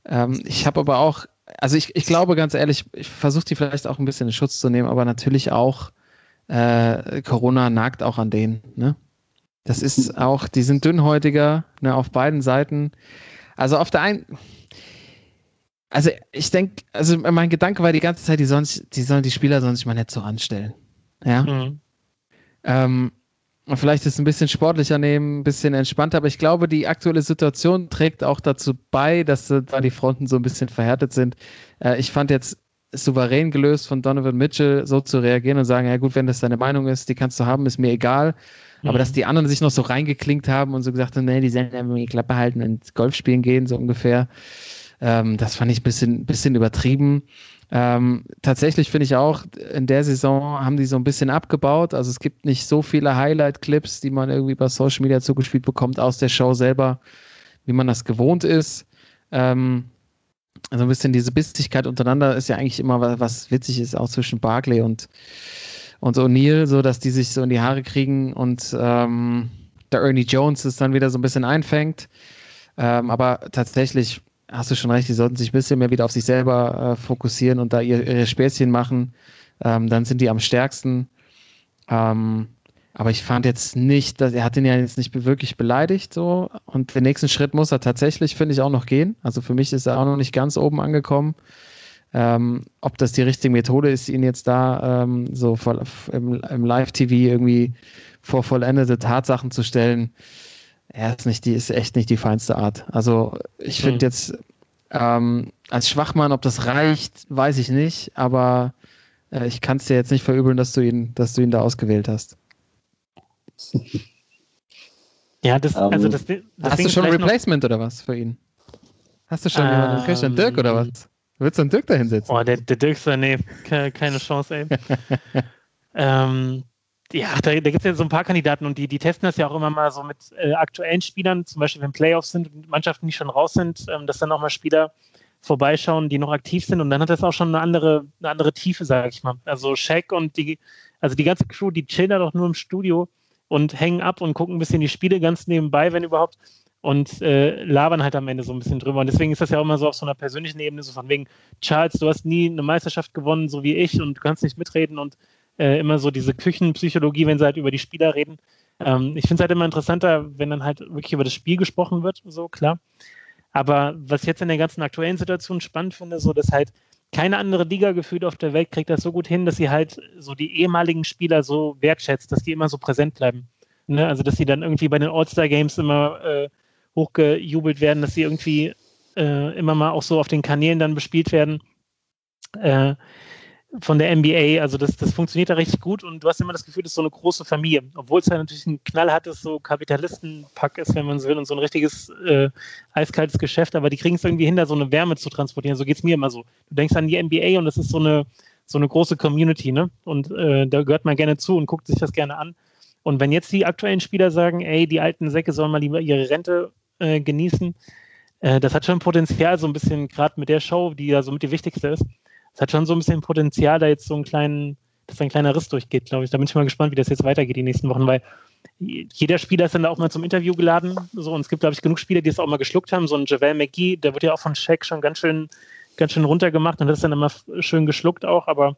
Ähm, ich habe aber auch, also ich, ich glaube ganz ehrlich, ich versuche die vielleicht auch ein bisschen in Schutz zu nehmen, aber natürlich auch äh, Corona nagt auch an denen. Ne? Das ist auch, die sind dünnhäutiger ne, auf beiden Seiten. Also auf der einen, also ich denke, also mein Gedanke war die ganze Zeit, die sollen, die sollen die Spieler sollen sich mal nicht so anstellen. Ja. Mhm. Ähm, vielleicht ist es ein bisschen sportlicher nehmen, ein bisschen entspannter, aber ich glaube, die aktuelle Situation trägt auch dazu bei, dass da die Fronten so ein bisschen verhärtet sind. Äh, ich fand jetzt souverän gelöst von Donovan Mitchell, so zu reagieren und sagen, ja gut, wenn das deine Meinung ist, die kannst du haben, ist mir egal. Aber Mhm. dass die anderen sich noch so reingeklinkt haben und so gesagt haben, nee, die sollen einfach die Klappe halten und Golf spielen gehen, so ungefähr. Ähm, das fand ich ein bisschen, bisschen übertrieben. Ähm, tatsächlich finde ich auch, in der Saison haben die so ein bisschen abgebaut. Also es gibt nicht so viele Highlight-Clips, die man irgendwie bei Social Media zugespielt bekommt aus der Show selber, wie man das gewohnt ist. Ähm, also ein bisschen diese Bissigkeit untereinander ist ja eigentlich immer was, was witzig ist, auch zwischen Barclay und, und O'Neill, so dass die sich so in die Haare kriegen und ähm, der Ernie Jones es dann wieder so ein bisschen einfängt. Ähm, aber tatsächlich hast du schon recht, die sollten sich ein bisschen mehr wieder auf sich selber äh, fokussieren und da ihr, ihre Späßchen machen. Ähm, dann sind die am stärksten. Ähm, aber ich fand jetzt nicht, dass er hat ihn ja jetzt nicht wirklich beleidigt so. Und den nächsten Schritt muss er tatsächlich, finde ich, auch noch gehen. Also für mich ist er auch noch nicht ganz oben angekommen. Ähm, ob das die richtige Methode ist, ihn jetzt da ähm, so voll, im, im Live-TV irgendwie vor vollendete Tatsachen zu stellen, er ist nicht die, ist echt nicht die feinste Art. Also ich finde Mhm. jetzt ähm, als Schwachmann, ob das reicht, weiß ich nicht, aber äh, ich kann es dir jetzt nicht verübeln, dass du ihn, dass du ihn da ausgewählt hast. Ja, das, Ähm, also das, das Hast Ding du schon ein vielleicht noch- Replacement oder was für ihn? Hast du schon jemanden im Köcher? Ähm, Dirk oder was? Willst du einen Dirk da hinsetzen? Boah, der, der Dirkster, nee, ke- keine Chance, ey. ähm, ja, da, da gibt es ja so ein paar Kandidaten und die, die testen das ja auch immer mal so mit äh, aktuellen Spielern, zum Beispiel wenn Playoffs sind und Mannschaften, die schon raus sind, ähm, dass dann auch mal Spieler vorbeischauen, die noch aktiv sind und dann hat das auch schon eine andere, eine andere Tiefe, sage ich mal. Also Shaq und die, also die ganze Crew, die chillen da doch nur im Studio und hängen ab und gucken ein bisschen die Spiele ganz nebenbei, wenn überhaupt und äh, labern halt am Ende so ein bisschen drüber. Und deswegen ist das ja auch immer so auf so einer persönlichen Ebene, so von wegen, Charles, du hast nie eine Meisterschaft gewonnen, so wie ich, und du kannst nicht mitreden und äh, immer so diese Küchenpsychologie, wenn sie halt über die Spieler reden. Ähm, ich finde es halt immer interessanter, wenn dann halt wirklich über das Spiel gesprochen wird, so klar. Aber was ich jetzt in der ganzen aktuellen Situation spannend finde, so dass halt keine andere Liga gefühlt auf der Welt kriegt das so gut hin, dass sie halt so die ehemaligen Spieler so wertschätzt, dass die immer so präsent bleiben. Ne? Also dass sie dann irgendwie bei den All-Star-Games immer äh, hochgejubelt werden, dass sie irgendwie äh, immer mal auch so auf den Kanälen dann bespielt werden äh, von der NBA. Also das, das funktioniert da richtig gut und du hast immer das Gefühl, das ist so eine große Familie. Obwohl es ja natürlich ein knallhartes so Kapitalistenpack ist, wenn man so will, und so ein richtiges äh, eiskaltes Geschäft, aber die kriegen es irgendwie hin, da so eine Wärme zu transportieren. So geht es mir immer so. Du denkst an die NBA und das ist so eine, so eine große Community, ne? Und äh, da gehört man gerne zu und guckt sich das gerne an. Und wenn jetzt die aktuellen Spieler sagen, ey, die alten Säcke sollen mal lieber ihre Rente äh, genießen, äh, das hat schon Potenzial, so ein bisschen, gerade mit der Show, die ja somit die wichtigste ist, das hat schon so ein bisschen Potenzial, da jetzt so einen kleinen, dass da ein kleiner Riss durchgeht, glaube ich. Da bin ich mal gespannt, wie das jetzt weitergeht die nächsten Wochen, weil jeder Spieler ist dann da auch mal zum Interview geladen. So, und es gibt, glaube ich, genug Spieler, die es auch mal geschluckt haben. So ein Javel McGee, der wird ja auch von Shaq schon ganz schön, ganz schön runtergemacht und das ist dann immer schön geschluckt auch. Aber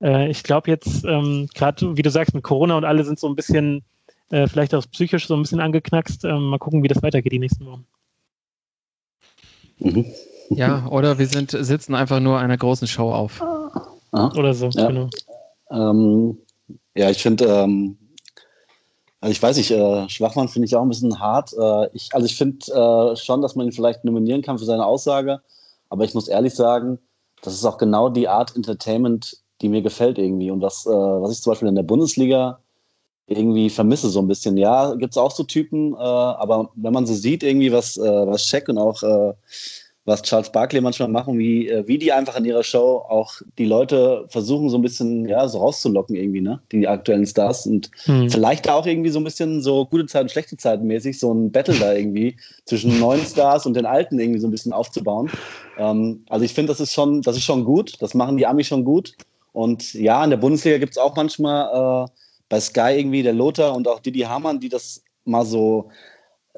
äh, ich glaube jetzt, ähm, gerade wie du sagst, mit Corona und alle sind so ein bisschen, äh, vielleicht auch psychisch so ein bisschen angeknackst. Ähm, mal gucken, wie das weitergeht die nächsten Wochen. Mhm. Ja, oder wir sind, sitzen einfach nur einer großen Show auf. Aha. Oder so, Ja. genau. Ähm, ja, ich finde, ähm, also ich weiß nicht, äh, Schwachmann finde ich auch ein bisschen hart. Äh, ich, also ich finde äh, schon, dass man ihn vielleicht nominieren kann für seine Aussage, aber ich muss ehrlich sagen, das ist auch genau die Art Entertainment, die mir gefällt irgendwie und was, äh, was ich zum Beispiel in der Bundesliga irgendwie vermisse so ein bisschen. Ja, gibt es auch so Typen, äh, aber wenn man so sieht irgendwie, was, äh, was und auch äh, was Charles Barkley manchmal machen, wie, äh, wie die einfach in ihrer Show auch die Leute versuchen, so ein bisschen ja, so rauszulocken irgendwie, ne? Die aktuellen Stars und Hm. vielleicht da auch irgendwie so ein bisschen so gute Zeiten, schlechte Zeiten mäßig, so ein Battle da irgendwie zwischen neuen Stars und den alten irgendwie so ein bisschen aufzubauen. Ähm, also ich finde, das ist schon, das ist schon gut. Das machen die Amis schon gut. Und ja, in der Bundesliga gibt es auch manchmal äh, bei Sky irgendwie der Lothar und auch Didi Hamann, die das mal so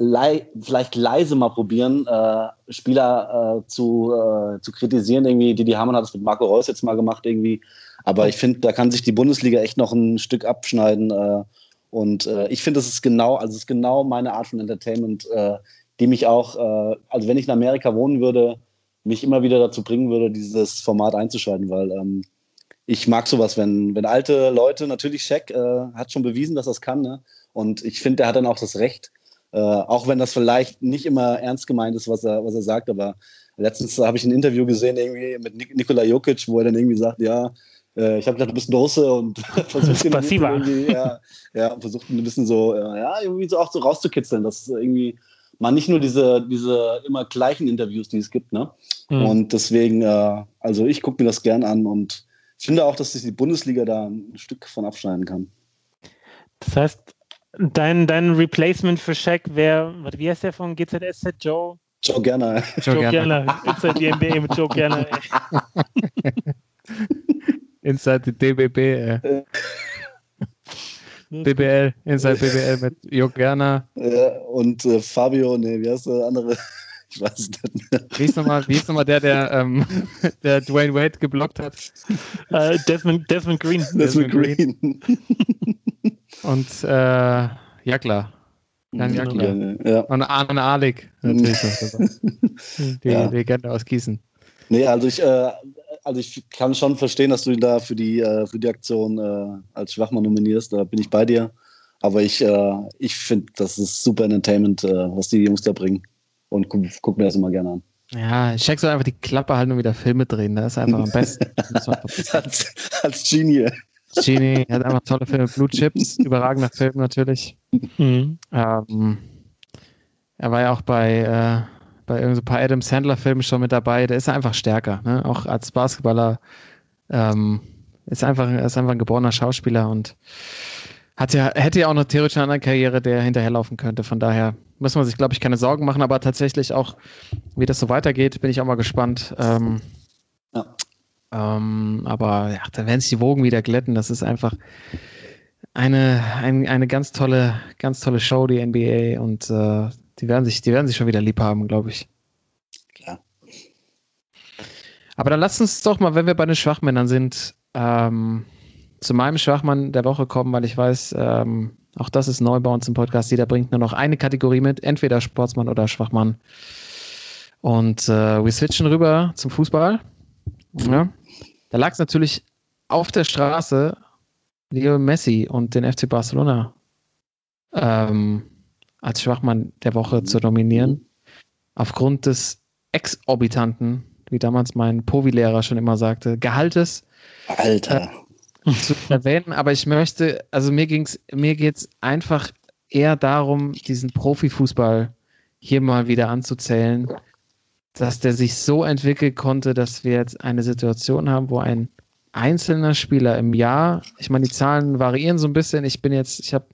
lei vielleicht leise mal probieren, äh, Spieler äh, zu, äh, zu kritisieren. Irgendwie, Didi Hamann hat das mit Marco Reus jetzt mal gemacht irgendwie. Aber ich finde, da kann sich die Bundesliga echt noch ein Stück abschneiden. Äh, und äh, ich finde, das ist genau, also ist genau meine Art von Entertainment, äh, die mich auch, also wenn ich in Amerika wohnen würde, mich immer wieder dazu bringen würde, dieses Format einzuschalten, weil ähm, ich mag sowas, wenn, wenn alte Leute, natürlich Shaq äh, hat schon bewiesen, dass es kann, ne? Und ich finde, der hat dann auch das Recht, äh, auch wenn das vielleicht nicht immer ernst gemeint ist, was er, was er sagt, aber letztens habe ich ein Interview gesehen irgendwie mit Nik Nikola Jokic, wo er dann irgendwie sagt, ja, äh, ich habe gedacht, du bist Russe und versucht irgendwie, ja, ja, und versucht ein bisschen so, äh, ja, irgendwie so auch so rauszukitzeln, dass irgendwie mal nicht nur diese, diese immer gleichen Interviews, die es gibt, ne? Mhm. Und deswegen, äh, also ich gucke mir das gern an und finde auch, dass sich die Bundesliga da ein Stück von abschneiden kann. Das heißt, dein, dein Replacement für Shaq wäre, wie heißt der von GZSZ? Joe? Ciao, gerne. Joe Joe Gerner. Gerner. Inside die NBA mit Joe Gerner. ey. Inside die DBB, äh, BBL, Inside BBL mit Jörg Gerner. Äh, und äh, Fabio, nee, wie heißt der andere? Ich weiß es nicht mehr. Wie ist nochmal, wie ist nochmal der, der, ähm, der Dwayne Wade geblockt hat? Äh, Desmond, Desmond Green. Desmond Green. Green. Und äh, Jakla. Jan Genau. Jakla. Ja. Und Arne Ahlig natürlich. Die Ja. Legende aus Gießen. Nee, also ich, äh, also ich kann schon verstehen, dass du ihn da für die, äh, für die Aktion äh, als Schwachmann nominierst. Da bin ich bei dir. Aber ich, äh, ich finde, das ist super Entertainment, äh, was die Jungs da bringen. Und guck, guck mir das immer gerne an. Ja, Shaq soll einfach die Klappe halten und wieder Filme drehen. Das ist einfach am besten. Als, als Genie. Genie hat einfach tolle Filme. Blue Chips, überragender Film natürlich. Mhm. Ähm, er war ja auch bei, äh, bei irgendein so paar Adam Sandler-Filmen schon mit dabei. Der ist einfach stärker. Ne? Auch als Basketballer ähm, ist, einfach, ist einfach ein geborener Schauspieler und hat ja, hätte ja auch noch theoretisch eine andere Karriere, der hinterherlaufen könnte. Von daher muss man sich, glaube ich, keine Sorgen machen. Aber tatsächlich auch, wie das so weitergeht, bin ich auch mal gespannt. Ähm, Ja. Ähm, aber ja, da werden sich die Wogen wieder glätten. Das ist einfach eine, ein, eine ganz tolle, ganz tolle Show, die NBA. Und äh, die, werden sich, die werden sich schon wieder lieb haben, glaube ich. Klar. Aber dann lasst uns doch mal, wenn wir bei den Schwachmännern sind, ähm, zu meinem Schwachmann der Woche kommen, weil ich weiß, ähm, auch das ist neu bei uns im Podcast. Jeder bringt nur noch eine Kategorie mit, entweder Sportsmann oder Schwachmann. Und äh, wir switchen rüber zum Fußball. Ja. Da lag es natürlich auf der Straße, Leo Messi und den FC Barcelona ähm, als Schwachmann der Woche zu nominieren. Aufgrund des exorbitanten, wie damals mein Povi-Lehrer schon immer sagte, Gehaltes Alter. zu erwähnen, aber ich möchte, also mir ging's, mir geht's einfach eher darum, diesen Profifußball hier mal wieder anzuzählen, dass der sich so entwickeln konnte, dass wir jetzt eine Situation haben, wo ein einzelner Spieler im Jahr, ich meine, die Zahlen variieren so ein bisschen. Ich bin jetzt, ich habe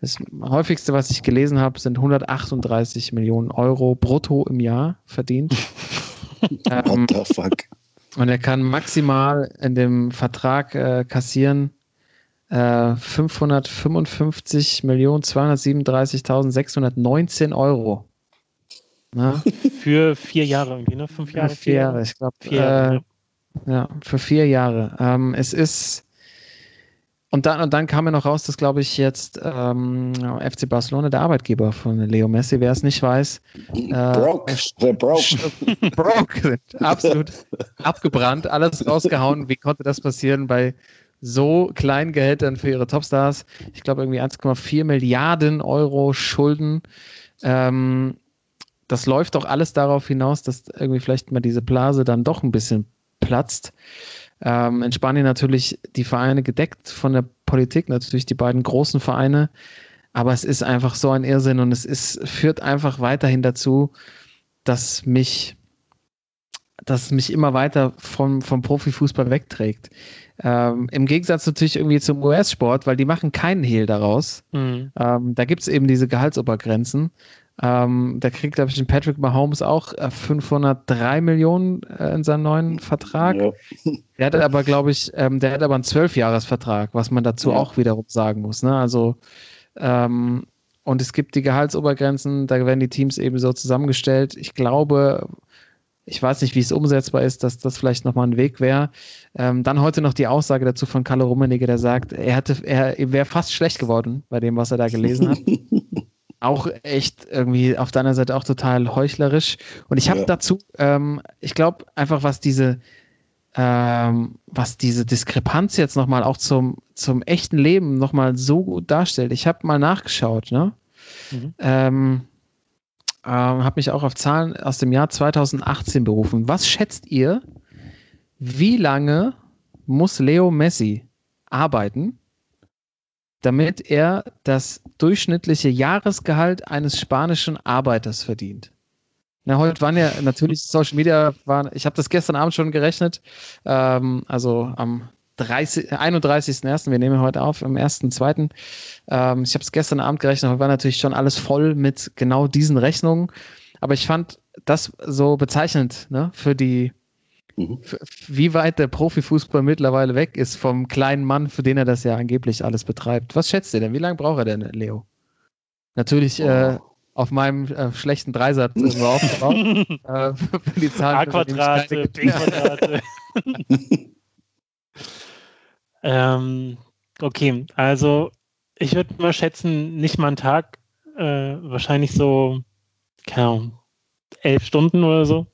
das häufigste, was ich gelesen habe, sind 138 Millionen Euro brutto im Jahr verdient. ähm, What the fuck? und er kann maximal in dem Vertrag äh, kassieren äh, 555.237.619 Euro. Na, Für vier Jahre irgendwie, ne? Fünf Jahre? vier Jahre, ich glaube. Vier Jahre, Äh, ja, für vier Jahre. Ähm, es ist. Und dann, und dann kam mir noch raus, dass, glaube ich, jetzt ähm, FC Barcelona der Arbeitgeber von Leo Messi, wer es nicht weiß, äh, broke. They're broke. broke. Absolut abgebrannt, alles rausgehauen. Wie konnte das passieren bei so kleinen Gehältern für ihre Topstars? Ich glaube, irgendwie 1,4 Milliarden Euro Schulden. Ähm, das läuft doch alles darauf hinaus, dass irgendwie vielleicht mal diese Blase dann doch ein bisschen platzt. Ähm, in Spanien natürlich die Vereine gedeckt von der Politik, natürlich die beiden großen Vereine. Aber es ist einfach so ein Irrsinn und es ist, führt einfach weiterhin dazu, dass mich, dass mich immer weiter vom, vom Profifußball wegträgt. Ähm, Im Gegensatz natürlich irgendwie zum US-Sport, weil die machen keinen Hehl daraus. Mhm. Ähm, da gibt es eben diese Gehaltsobergrenzen. Ähm, da kriegt, glaube ich, den Patrick Mahomes auch äh, 503 Millionen äh, in seinem neuen Vertrag. Ja. Der hat aber, glaube ich, ähm, der hat aber einen Zwölfjahresvertrag, was man dazu Ja. auch wiederum sagen muss. Ne? Also, ähm, und es gibt die Gehaltsobergrenzen, da werden die Teams eben so zusammengestellt. Ich glaube, ich weiß nicht, wie es umsetzbar ist, dass das vielleicht nochmal ein Weg wäre. Ähm, dann heute noch die Aussage dazu von Kalle Rummenigge, der sagt, er hätte, er wäre fast schlecht geworden bei dem, was er da gelesen hat. auch echt irgendwie auf deiner Seite auch total heuchlerisch. Und ich habe Ja. dazu, ähm, ich glaube einfach, was diese, ähm, was diese Diskrepanz jetzt nochmal auch zum, zum echten Leben nochmal so gut darstellt. Ich habe mal nachgeschaut, ne? Mhm. Ähm, ähm, habe mich auch auf Zahlen aus dem Jahr 2018 berufen. Was schätzt ihr, wie lange muss Leo Messi arbeiten, damit er das durchschnittliche Jahresgehalt eines spanischen Arbeiters verdient. Na, heute waren ja natürlich Social Media, waren, ich habe das gestern Abend schon gerechnet, ähm, also am 30, 31.01., wir nehmen heute auf, am 1.02. Ähm, ich habe es gestern Abend gerechnet, heute war natürlich schon alles voll mit genau diesen Rechnungen, aber ich fand das so bezeichnend ne, für die, Mhm. wie weit der Profifußball mittlerweile weg ist vom kleinen Mann, für den er das ja angeblich alles betreibt. Was schätzt ihr denn? Wie lange braucht er denn, Leo? Natürlich äh, auf meinem äh, schlechten Dreisatz irgendwo aufgebaut. äh, für die Zahlen, A-Quadrate, B-Quadrate. ähm, okay, also ich würde mal schätzen, nicht mal einen Tag, äh, wahrscheinlich so, keine Ahnung, elf Stunden oder so.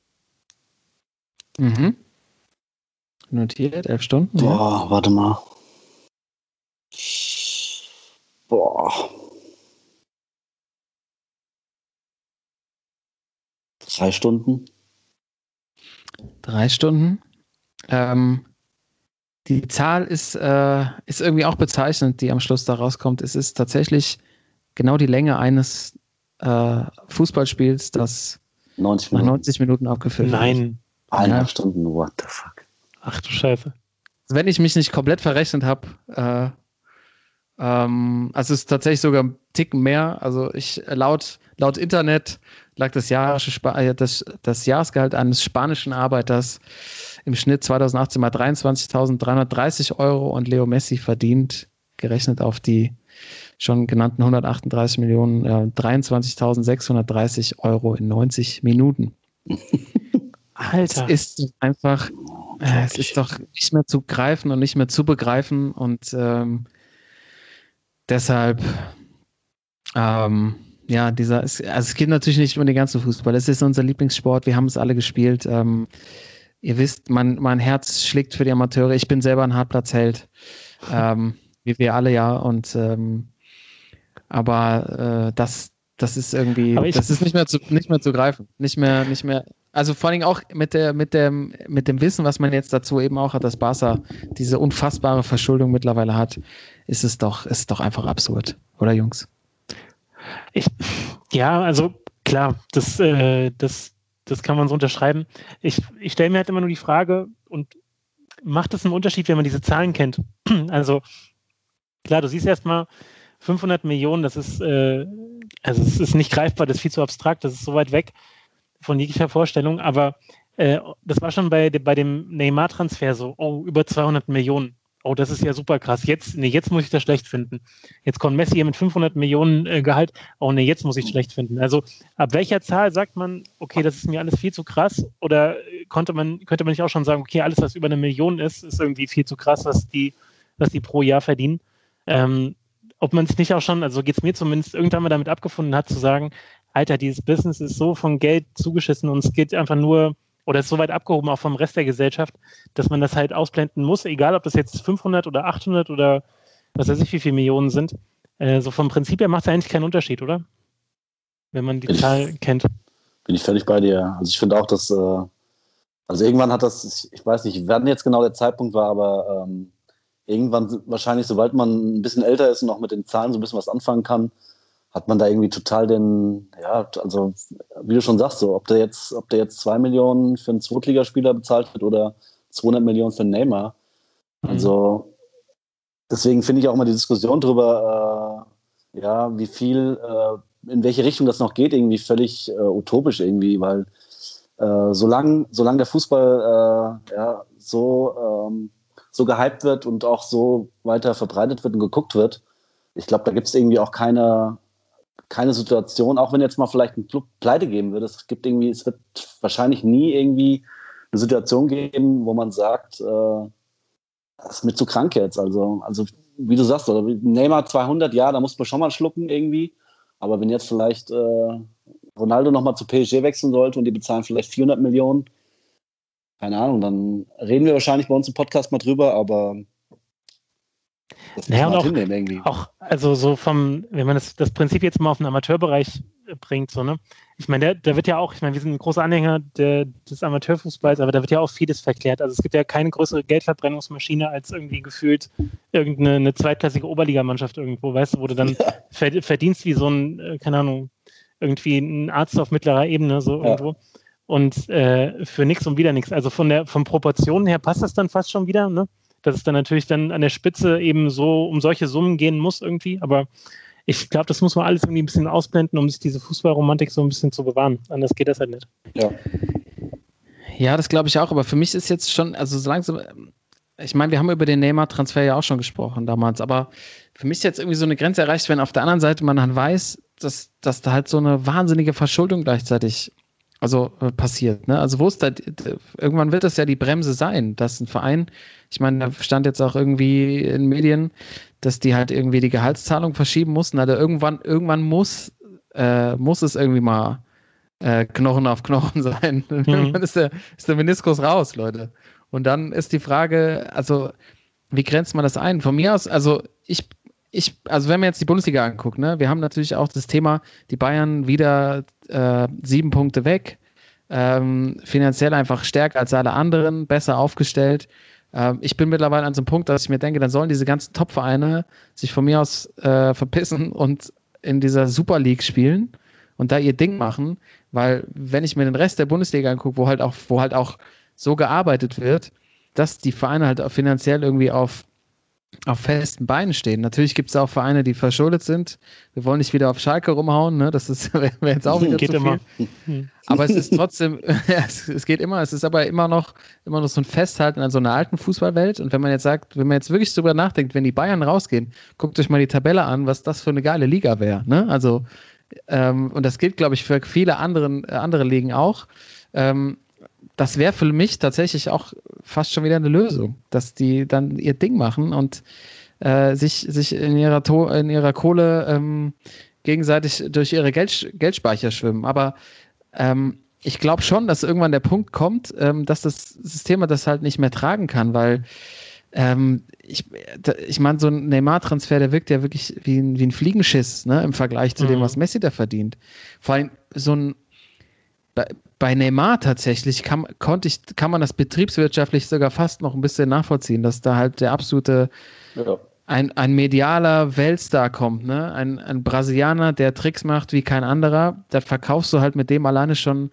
Mhm. Notiert, elf Stunden. Ja. Boah, warte mal. Boah. Drei Stunden? Drei Stunden. Ähm, die Zahl ist, äh, ist irgendwie auch bezeichnend, die am Schluss da rauskommt. Es ist tatsächlich genau die Länge eines äh, Fußballspiels, das 90 nach Minuten. 90 Minuten abgefüllt wird. Nein. Eineinhalb Ja. Stunden, what the fuck. Ach du Scheiße. wenn ich mich nicht komplett verrechnet habe, äh, ähm, also es ist tatsächlich sogar ein Ticken mehr. Also ich laut, laut Internet lag das, Spa- äh, das, das Jahresgehalt eines spanischen Arbeiters im Schnitt 2018 mal 23.330 Euro und Leo Messi verdient, gerechnet auf die schon genannten 138 Millionen, äh, 23.630 Euro in 90 Minuten. Alter. Es ist einfach, äh, es ist doch nicht mehr zu greifen und nicht mehr zu begreifen und ähm, deshalb, ähm, ja, dieser, es, also es geht natürlich nicht um den ganzen Fußball. Es ist unser Lieblingssport. Wir haben es alle gespielt. Ähm, ihr wisst, mein, mein Herz schlägt für die Amateure. Ich bin selber ein Hartplatzheld, ähm, wie wir alle ja. Und ähm, aber äh, das, das ist irgendwie, ich- das ist nicht mehr zu, nicht mehr zu greifen. Nicht mehr, nicht mehr. Also vor allem auch mit der, mit dem, mit dem Wissen, was man jetzt dazu eben auch hat, dass Barca diese unfassbare Verschuldung mittlerweile hat, ist es doch, ist doch einfach absurd, oder Jungs? Ich, ja, also klar, das, äh, das, das kann man so unterschreiben. Ich, ich stelle mir halt immer nur die Frage, und macht es einen Unterschied, wenn man diese Zahlen kennt? Also klar, du siehst erstmal 500 Millionen, das ist, äh, also es ist nicht greifbar, das ist viel zu abstrakt, das ist so weit weg von jeglicher Vorstellung, aber äh, das war schon bei, bei dem Neymar-Transfer so, oh, über 200 Millionen. Oh, das ist ja super krass. Jetzt, nee, jetzt muss ich das schlecht finden. Jetzt kommt Messi hier mit 500 Millionen äh, Gehalt. Oh, nee, jetzt muss ich schlecht finden. Also, ab welcher Zahl sagt man, okay, das ist mir alles viel zu krass? Oder äh, konnte man, könnte man nicht auch schon sagen, okay, alles, was über eine Million ist, ist irgendwie viel zu krass, was die, was die pro Jahr verdienen? Ähm, ob man es nicht auch schon, also geht es mir zumindest, irgendwann mal damit abgefunden hat, zu sagen, Alter, dieses Business ist so von Geld zugeschissen und es geht einfach nur, oder ist so weit abgehoben auch vom Rest der Gesellschaft, dass man das halt ausblenden muss, egal ob das jetzt 500 oder 800 oder was weiß ich, wie viele Millionen sind. Äh, so vom Prinzip her macht es eigentlich keinen Unterschied, oder? Wenn man die Ich- Zahl kennt. Bin ich völlig bei dir. Also ich finde auch, dass, äh, also irgendwann hat das, ich, ich weiß nicht, wann jetzt genau der Zeitpunkt war, aber ähm, irgendwann wahrscheinlich, sobald man ein bisschen älter ist und auch mit den Zahlen so ein bisschen was anfangen kann, hat man da irgendwie total den, ja, also wie du schon sagst, so, ob der jetzt, ob der jetzt zwei Millionen für einen Zweitligaspieler bezahlt wird oder 200 Millionen für einen Neymar. Also deswegen finde ich auch mal die Diskussion drüber, äh, ja, wie viel, äh, in welche Richtung das noch geht, irgendwie völlig äh, utopisch irgendwie, weil äh, solange solang der Fußball äh, ja, so, ähm, so gehypt wird und auch so weiter verbreitet wird und geguckt wird, ich glaube, da gibt es irgendwie auch keine, keine Situation, auch wenn jetzt mal vielleicht ein Club pleite geben würde. Es gibt irgendwie, es wird wahrscheinlich nie irgendwie eine Situation geben, wo man sagt, äh, das ist mir zu krank jetzt. Also, also wie du sagst, oder Neymar 200, ja, da muss man schon mal schlucken irgendwie. Aber wenn jetzt vielleicht äh, Ronaldo nochmal zu PSG wechseln sollte und die bezahlen vielleicht 400 Millionen, keine Ahnung, dann reden wir wahrscheinlich bei uns im Podcast mal drüber, aber das Naja, und auch- hinnehmen. Auch, also so vom, wenn man das, das Prinzip jetzt mal auf den Amateurbereich äh, bringt. So, ne? Ich meine, da wird ja auch, ich meine, wir sind ein großer Anhänger der, des Amateurfußballs, aber da wird ja auch vieles verklärt. Also es gibt ja keine größere Geldverbrennungsmaschine als irgendwie gefühlt irgendeine eine zweitklassige Oberligamannschaft irgendwo, weißt du, wo du dann ver- verdienst wie so ein, äh, keine Ahnung, irgendwie ein Arzt auf mittlerer Ebene, so Ja. irgendwo. Und äh, für nichts und wieder nichts. Also von der von Proportionen her passt das dann fast schon wieder, ne? Dass es dann natürlich dann an der Spitze eben so um solche Summen gehen muss irgendwie. Aber ich glaube, das muss man alles irgendwie ein bisschen ausblenden, um sich diese Fußballromantik so ein bisschen zu bewahren. Anders geht das halt nicht. Ja. Ja, das glaube ich auch, aber für mich ist jetzt schon, also so langsam, ich meine, wir haben über den Neymar-Transfer ja auch schon gesprochen damals, aber für mich ist jetzt irgendwie so eine Grenze erreicht, wenn auf der anderen Seite man dann weiß, dass, dass da halt so eine wahnsinnige Verschuldung gleichzeitig also äh, passiert. Ne? Also wo ist da, irgendwann wird das ja die Bremse sein, dass ein Verein, ich meine, da stand jetzt auch irgendwie in Medien, dass die halt irgendwie die Gehaltszahlung verschieben mussten. Also irgendwann, irgendwann muss, äh, muss es irgendwie mal äh, Knochen auf Knochen sein. Irgendwann ist der, ist der Meniskus raus, Leute. Und dann ist die Frage, also wie grenzt man das ein? Von mir aus, also ich, ich, also wenn man jetzt die Bundesliga anguckt, ne, wir haben natürlich auch das Thema, die Bayern wieder äh, sieben Punkte weg, ähm, finanziell einfach stärker als alle anderen, besser aufgestellt. Ähm, ich bin mittlerweile an so einem Punkt, dass ich mir denke, dann sollen diese ganzen Top-Vereine sich von mir aus äh, verpissen und in dieser Super League spielen und da ihr Ding machen, weil wenn ich mir den Rest der Bundesliga angucke, wo halt auch, wo halt auch so gearbeitet wird, dass die Vereine halt finanziell irgendwie auf, auf festen Beinen stehen. Natürlich gibt es auch Vereine, die verschuldet sind. Wir wollen nicht wieder auf Schalke rumhauen, ne? Das ist wäre jetzt auch wieder Geht zu immer. viel. Aber es ist trotzdem, ja, es, es geht immer, es ist aber immer noch, immer noch so ein Festhalten an so einer alten Fußballwelt. Und wenn man jetzt sagt, wenn man jetzt wirklich drüber nachdenkt, wenn die Bayern rausgehen, guckt euch mal die Tabelle an, was das für eine geile Liga wäre. Ne? Also, ähm, und das gilt, glaube ich, für viele anderen, äh, andere Ligen auch. Ähm, das wäre für mich tatsächlich auch fast schon wieder eine Lösung, dass die dann ihr Ding machen und äh, sich, sich in, ihrer to in ihrer Kohle ähm, gegenseitig durch ihre Geld Geldspeicher schwimmen. Aber ähm, ich glaube schon, dass irgendwann der Punkt kommt, ähm, dass das System das halt nicht mehr tragen kann, weil ähm, ich, ich meine, so ein Neymar-Transfer, der wirkt ja wirklich wie ein, wie ein Fliegenschiss ne, im Vergleich zu dem, Mhm. was Messi da verdient. Vor allem so ein bei, Neymar tatsächlich kann, konnte ich, kann man das betriebswirtschaftlich sogar fast noch ein bisschen nachvollziehen, dass da halt der absolute Ja. ein, ein medialer Weltstar kommt, ne? Ein, ein Brasilianer, der Tricks macht wie kein anderer, da verkaufst du halt mit dem alleine schon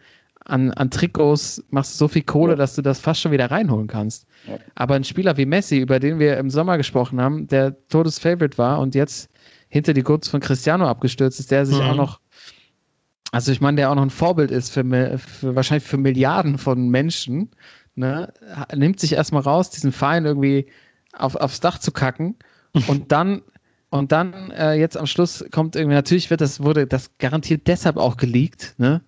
an, an Trikots, machst du so viel Kohle, Ja. dass du das fast schon wieder reinholen kannst. Ja. Aber ein Spieler wie Messi, über den wir im Sommer gesprochen haben, der Todesfavorite war und jetzt hinter die Gurts von Cristiano abgestürzt ist, der sich Mhm. auch noch, also ich meine, der auch noch ein Vorbild ist für, für wahrscheinlich für Milliarden von Menschen, ne? nimmt sich erstmal raus, diesen Verein irgendwie auf, aufs Dach zu kacken und dann und dann äh, jetzt am Schluss kommt irgendwie, natürlich wird das, wurde das garantiert deshalb auch geleakt, ne?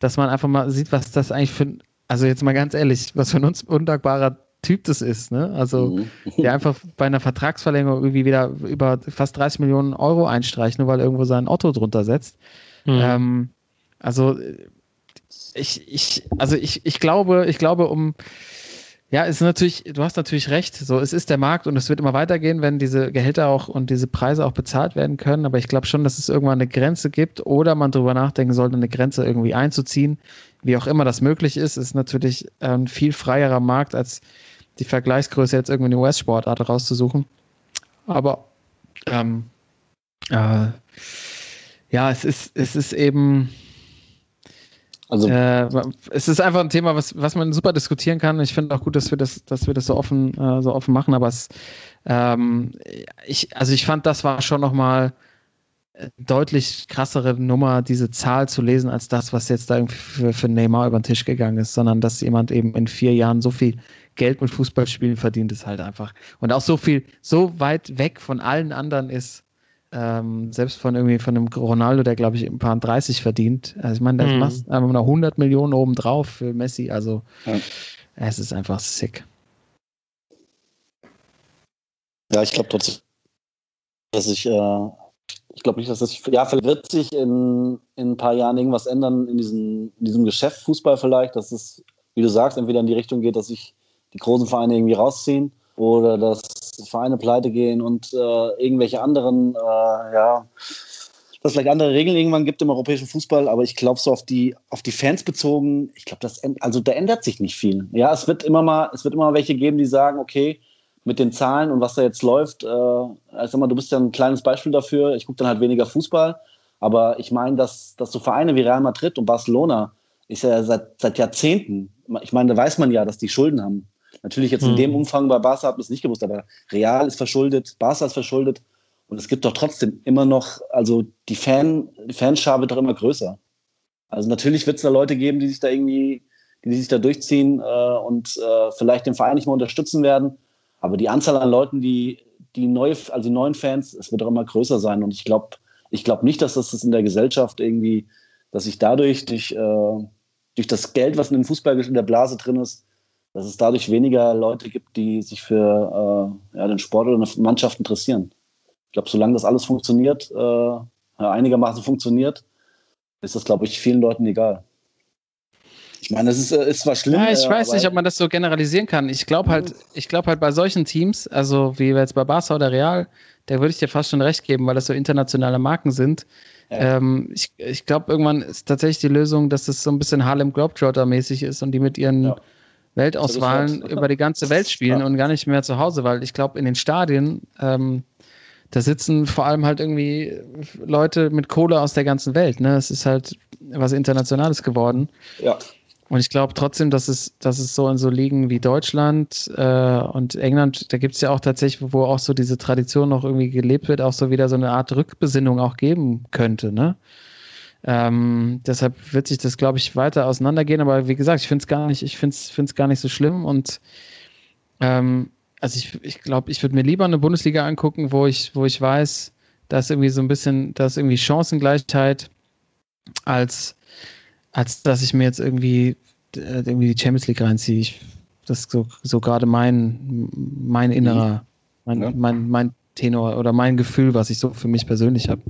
Dass man einfach mal sieht, was das eigentlich für ein, also jetzt mal ganz ehrlich, was für ein undankbarer Typ das ist, ne? Also Mhm. der einfach bei einer Vertragsverlängerung irgendwie wieder über fast 30 Millionen Euro einstreicht, nur weil irgendwo sein Otto drunter setzt. Mhm. Ähm, also ich, ich, also ich, ich glaube, ich glaube, um ja, ist natürlich, du hast natürlich recht, so es ist der Markt und es wird immer weitergehen, wenn diese Gehälter auch und diese Preise auch bezahlt werden können. Aber ich glaube schon, dass es irgendwann eine Grenze gibt oder man darüber nachdenken sollte, eine Grenze irgendwie einzuziehen. Wie auch immer das möglich ist, ist natürlich ein viel freierer Markt, als die Vergleichsgröße jetzt irgendwie eine US-Sportart rauszusuchen. Aber ähm, äh, ja, es ist, es ist eben, Also, äh, es ist einfach ein Thema, was, was man super diskutieren kann. Ich finde auch gut, dass wir das, dass wir das so offen, äh, so offen machen, aber es, ähm, ich, also ich fand, das war schon nochmal deutlich krassere Nummer, diese Zahl zu lesen, als das, was jetzt da irgendwie für, für Neymar über den Tisch gegangen ist, sondern dass jemand eben in vier Jahren so viel Geld mit Fußballspielen verdient, ist halt einfach. Und auch so viel, so weit weg von allen anderen ist, ähm, selbst von irgendwie von einem Ronaldo, der glaube ich ein paar 30 verdient. Also ich meine, da Mhm. machst einfach noch 100 Millionen obendrauf für Messi. Also Ja. es ist einfach sick. ja, ich glaube trotzdem, dass ich, äh, ich glaube nicht, dass das, ja, vielleicht wird sich in, in ein paar Jahren irgendwas ändern in diesem, in diesem Geschäft Fußball vielleicht, dass es, wie du sagst, entweder in die Richtung geht, dass sich die großen Vereine irgendwie rausziehen oder dass Vereine pleite gehen und äh, irgendwelche anderen, äh, ja, dass es vielleicht andere Regeln irgendwann gibt im europäischen Fußball, aber ich glaube so auf die, auf die Fans bezogen, ich glaube, das also da ändert sich nicht viel. Ja, es wird immer mal, es wird immer welche geben, die sagen, okay, mit den Zahlen und was da jetzt läuft, äh, sag mal, du bist ja ein kleines Beispiel dafür. Ich gucke dann halt weniger Fußball, aber ich meine, dass, dass so Vereine wie Real Madrid und Barcelona ist ja seit, seit Jahrzehnten, ich meine, da weiß man ja, dass die Schulden haben. Natürlich jetzt in Mhm. dem Umfang bei Barca hat man es nicht gewusst, aber Real ist verschuldet, Barca ist verschuldet und es gibt doch trotzdem immer noch, also die, Fan, die Fanschar wird doch immer größer. Also natürlich wird es da Leute geben, die sich da irgendwie, die sich da durchziehen äh, und äh, vielleicht den Verein nicht mehr unterstützen werden. Aber die Anzahl an Leuten, die, die neue, also neuen Fans, es wird auch immer größer sein. Und ich glaube, ich glaube nicht, dass das in der Gesellschaft irgendwie, dass sich dadurch durch, äh, durch das Geld, was in dem Fußball in der Blase drin ist, dass es dadurch weniger Leute gibt, die sich für äh, ja, den Sport oder eine Mannschaft interessieren. Ich glaube, solange das alles funktioniert, äh, einigermaßen funktioniert, ist das, glaube ich, vielen Leuten egal. Ich meine, es ist, äh, ist zwar schlimm. Ja, ich äh, weiß nicht, ob man das so generalisieren kann. Ich glaube halt, ich glaube halt bei solchen Teams, also wie wir jetzt bei Barca oder Real, da würde ich dir fast schon recht geben, weil das so internationale Marken sind. Ja. Ähm, ich ich glaube, irgendwann ist tatsächlich die Lösung, dass es so ein bisschen Harlem Globetrotter-mäßig ist und die mit ihren Ja. Weltauswahlen über die ganze Welt spielen Ja. und gar nicht mehr zu Hause, weil ich glaube, in den Stadien, ähm, da sitzen vor allem halt irgendwie Leute mit Kohle aus der ganzen Welt. Ne? Es ist halt was Internationales geworden. ja. Und ich glaube trotzdem, dass es, dass es so in so Ligen wie Deutschland äh, und England, da gibt es ja auch tatsächlich, wo auch so diese Tradition noch irgendwie gelebt wird, auch so wieder so eine Art Rückbesinnung auch geben könnte. Ne? Ähm, deshalb wird sich das, glaube ich, weiter auseinandergehen. Aber wie gesagt, ich finde es gar nicht, ich finde es gar nicht so schlimm. Und ähm, also ich, ich glaube, ich würde mir lieber eine Bundesliga angucken, wo ich, wo ich weiß, da ist irgendwie so ein bisschen, da ist irgendwie Chancengleichheit, als als dass ich mir jetzt irgendwie, äh, irgendwie die Champions League reinziehe. Ich, das ist so, so gerade mein, mein innerer, mein, Ja. mein, mein Tenor oder mein Gefühl, was ich so für mich persönlich habe.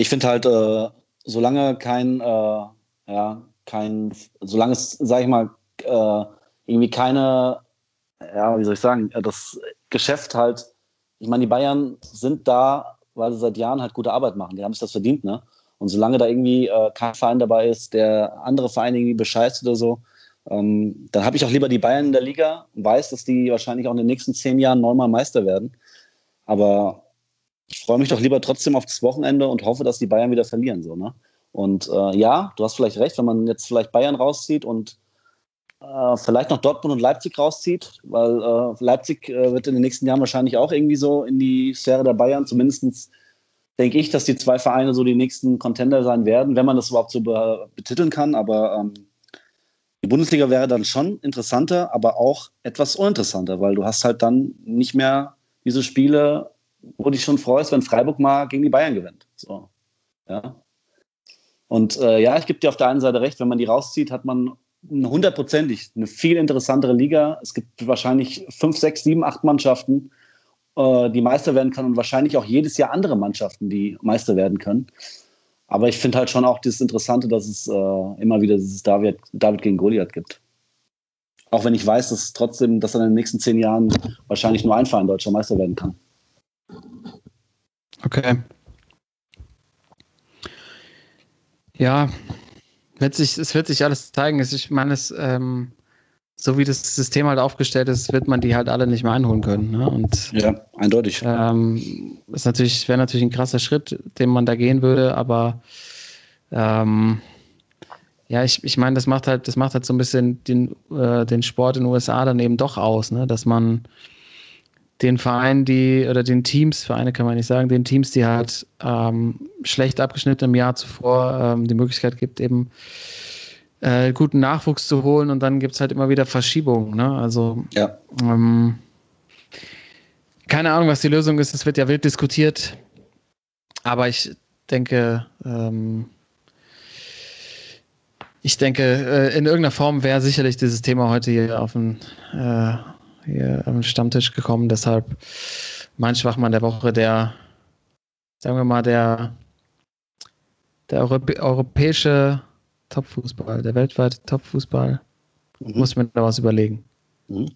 Ich finde halt, äh, solange kein, äh, ja, kein, solange es, sag ich mal, äh, irgendwie keine, ja, wie soll ich sagen, äh, das Geschäft halt, ich meine, die Bayern sind da, weil sie seit Jahren halt gute Arbeit machen. Die haben sich das verdient, ne? Und solange da irgendwie äh, kein Verein dabei ist, der andere Vereine irgendwie bescheißt oder so, ähm, dann habe ich auch lieber die Bayern in der Liga und weiß, dass die wahrscheinlich auch in den nächsten zehn Jahren neunmal Meister werden. Aber ich freue mich doch lieber trotzdem auf das Wochenende und hoffe, dass die Bayern wieder verlieren. So, ne? Und äh, ja, du hast vielleicht recht, wenn man jetzt vielleicht Bayern rauszieht und äh, vielleicht noch Dortmund und Leipzig rauszieht, weil äh, Leipzig äh, wird in den nächsten Jahren wahrscheinlich auch irgendwie so in die Sphäre der Bayern, zumindest denke ich, dass die zwei Vereine so die nächsten Contender sein werden, wenn man das überhaupt so be betiteln kann. Aber ähm, die Bundesliga wäre dann schon interessanter, aber auch etwas uninteressanter, weil du hast halt dann nicht mehr diese Spiele, wo dich schon freust, wenn Freiburg mal gegen die Bayern gewinnt. So. Ja. Und äh, ja, ich gebe dir auf der einen Seite recht, wenn man die rauszieht, hat man hundertprozentig eine viel interessantere Liga. Es gibt wahrscheinlich fünf, sechs, sieben, acht Mannschaften, äh, die Meister werden können und wahrscheinlich auch jedes Jahr andere Mannschaften, die Meister werden können. Aber ich finde halt schon auch das Interessante, dass es äh, immer wieder dieses David, David gegen Goliath gibt. Auch wenn ich weiß, dass trotzdem, dass in den nächsten zehn Jahren wahrscheinlich nur ein Verein deutscher Meister werden kann. Okay. Ja, wird sich, es wird sich alles zeigen. Ich meine, es, ähm, so wie das System halt aufgestellt ist, wird man die halt alle nicht mehr einholen können. Ne? Und Ja, eindeutig. ähm, ist natürlich, wäre natürlich ein krasser Schritt, den man da gehen würde, aber ähm, ja, ich, ich meine, das macht halt, das macht halt so ein bisschen den, äh, den Sport in den USA dann eben doch aus, ne? dass man den Vereinen, die, oder den Teams, Vereine kann man nicht sagen, den Teams, die halt ähm, schlecht abgeschnitten im Jahr zuvor ähm, die Möglichkeit gibt, eben äh, guten Nachwuchs zu holen und dann gibt es halt immer wieder Verschiebungen. Ne? Also Ja. ähm, keine Ahnung, was die Lösung ist. Es wird ja wild diskutiert. Aber ich denke, ähm, ich denke, äh, in irgendeiner Form wäre sicherlich dieses Thema heute hier auf den, äh, hier am Stammtisch gekommen. Deshalb mein Schwachmann der Woche, der, sagen wir mal, der, der Europä europäische Topfußball, der weltweite Topfußball. Mhm. Muss ich mir da was überlegen. Mhm.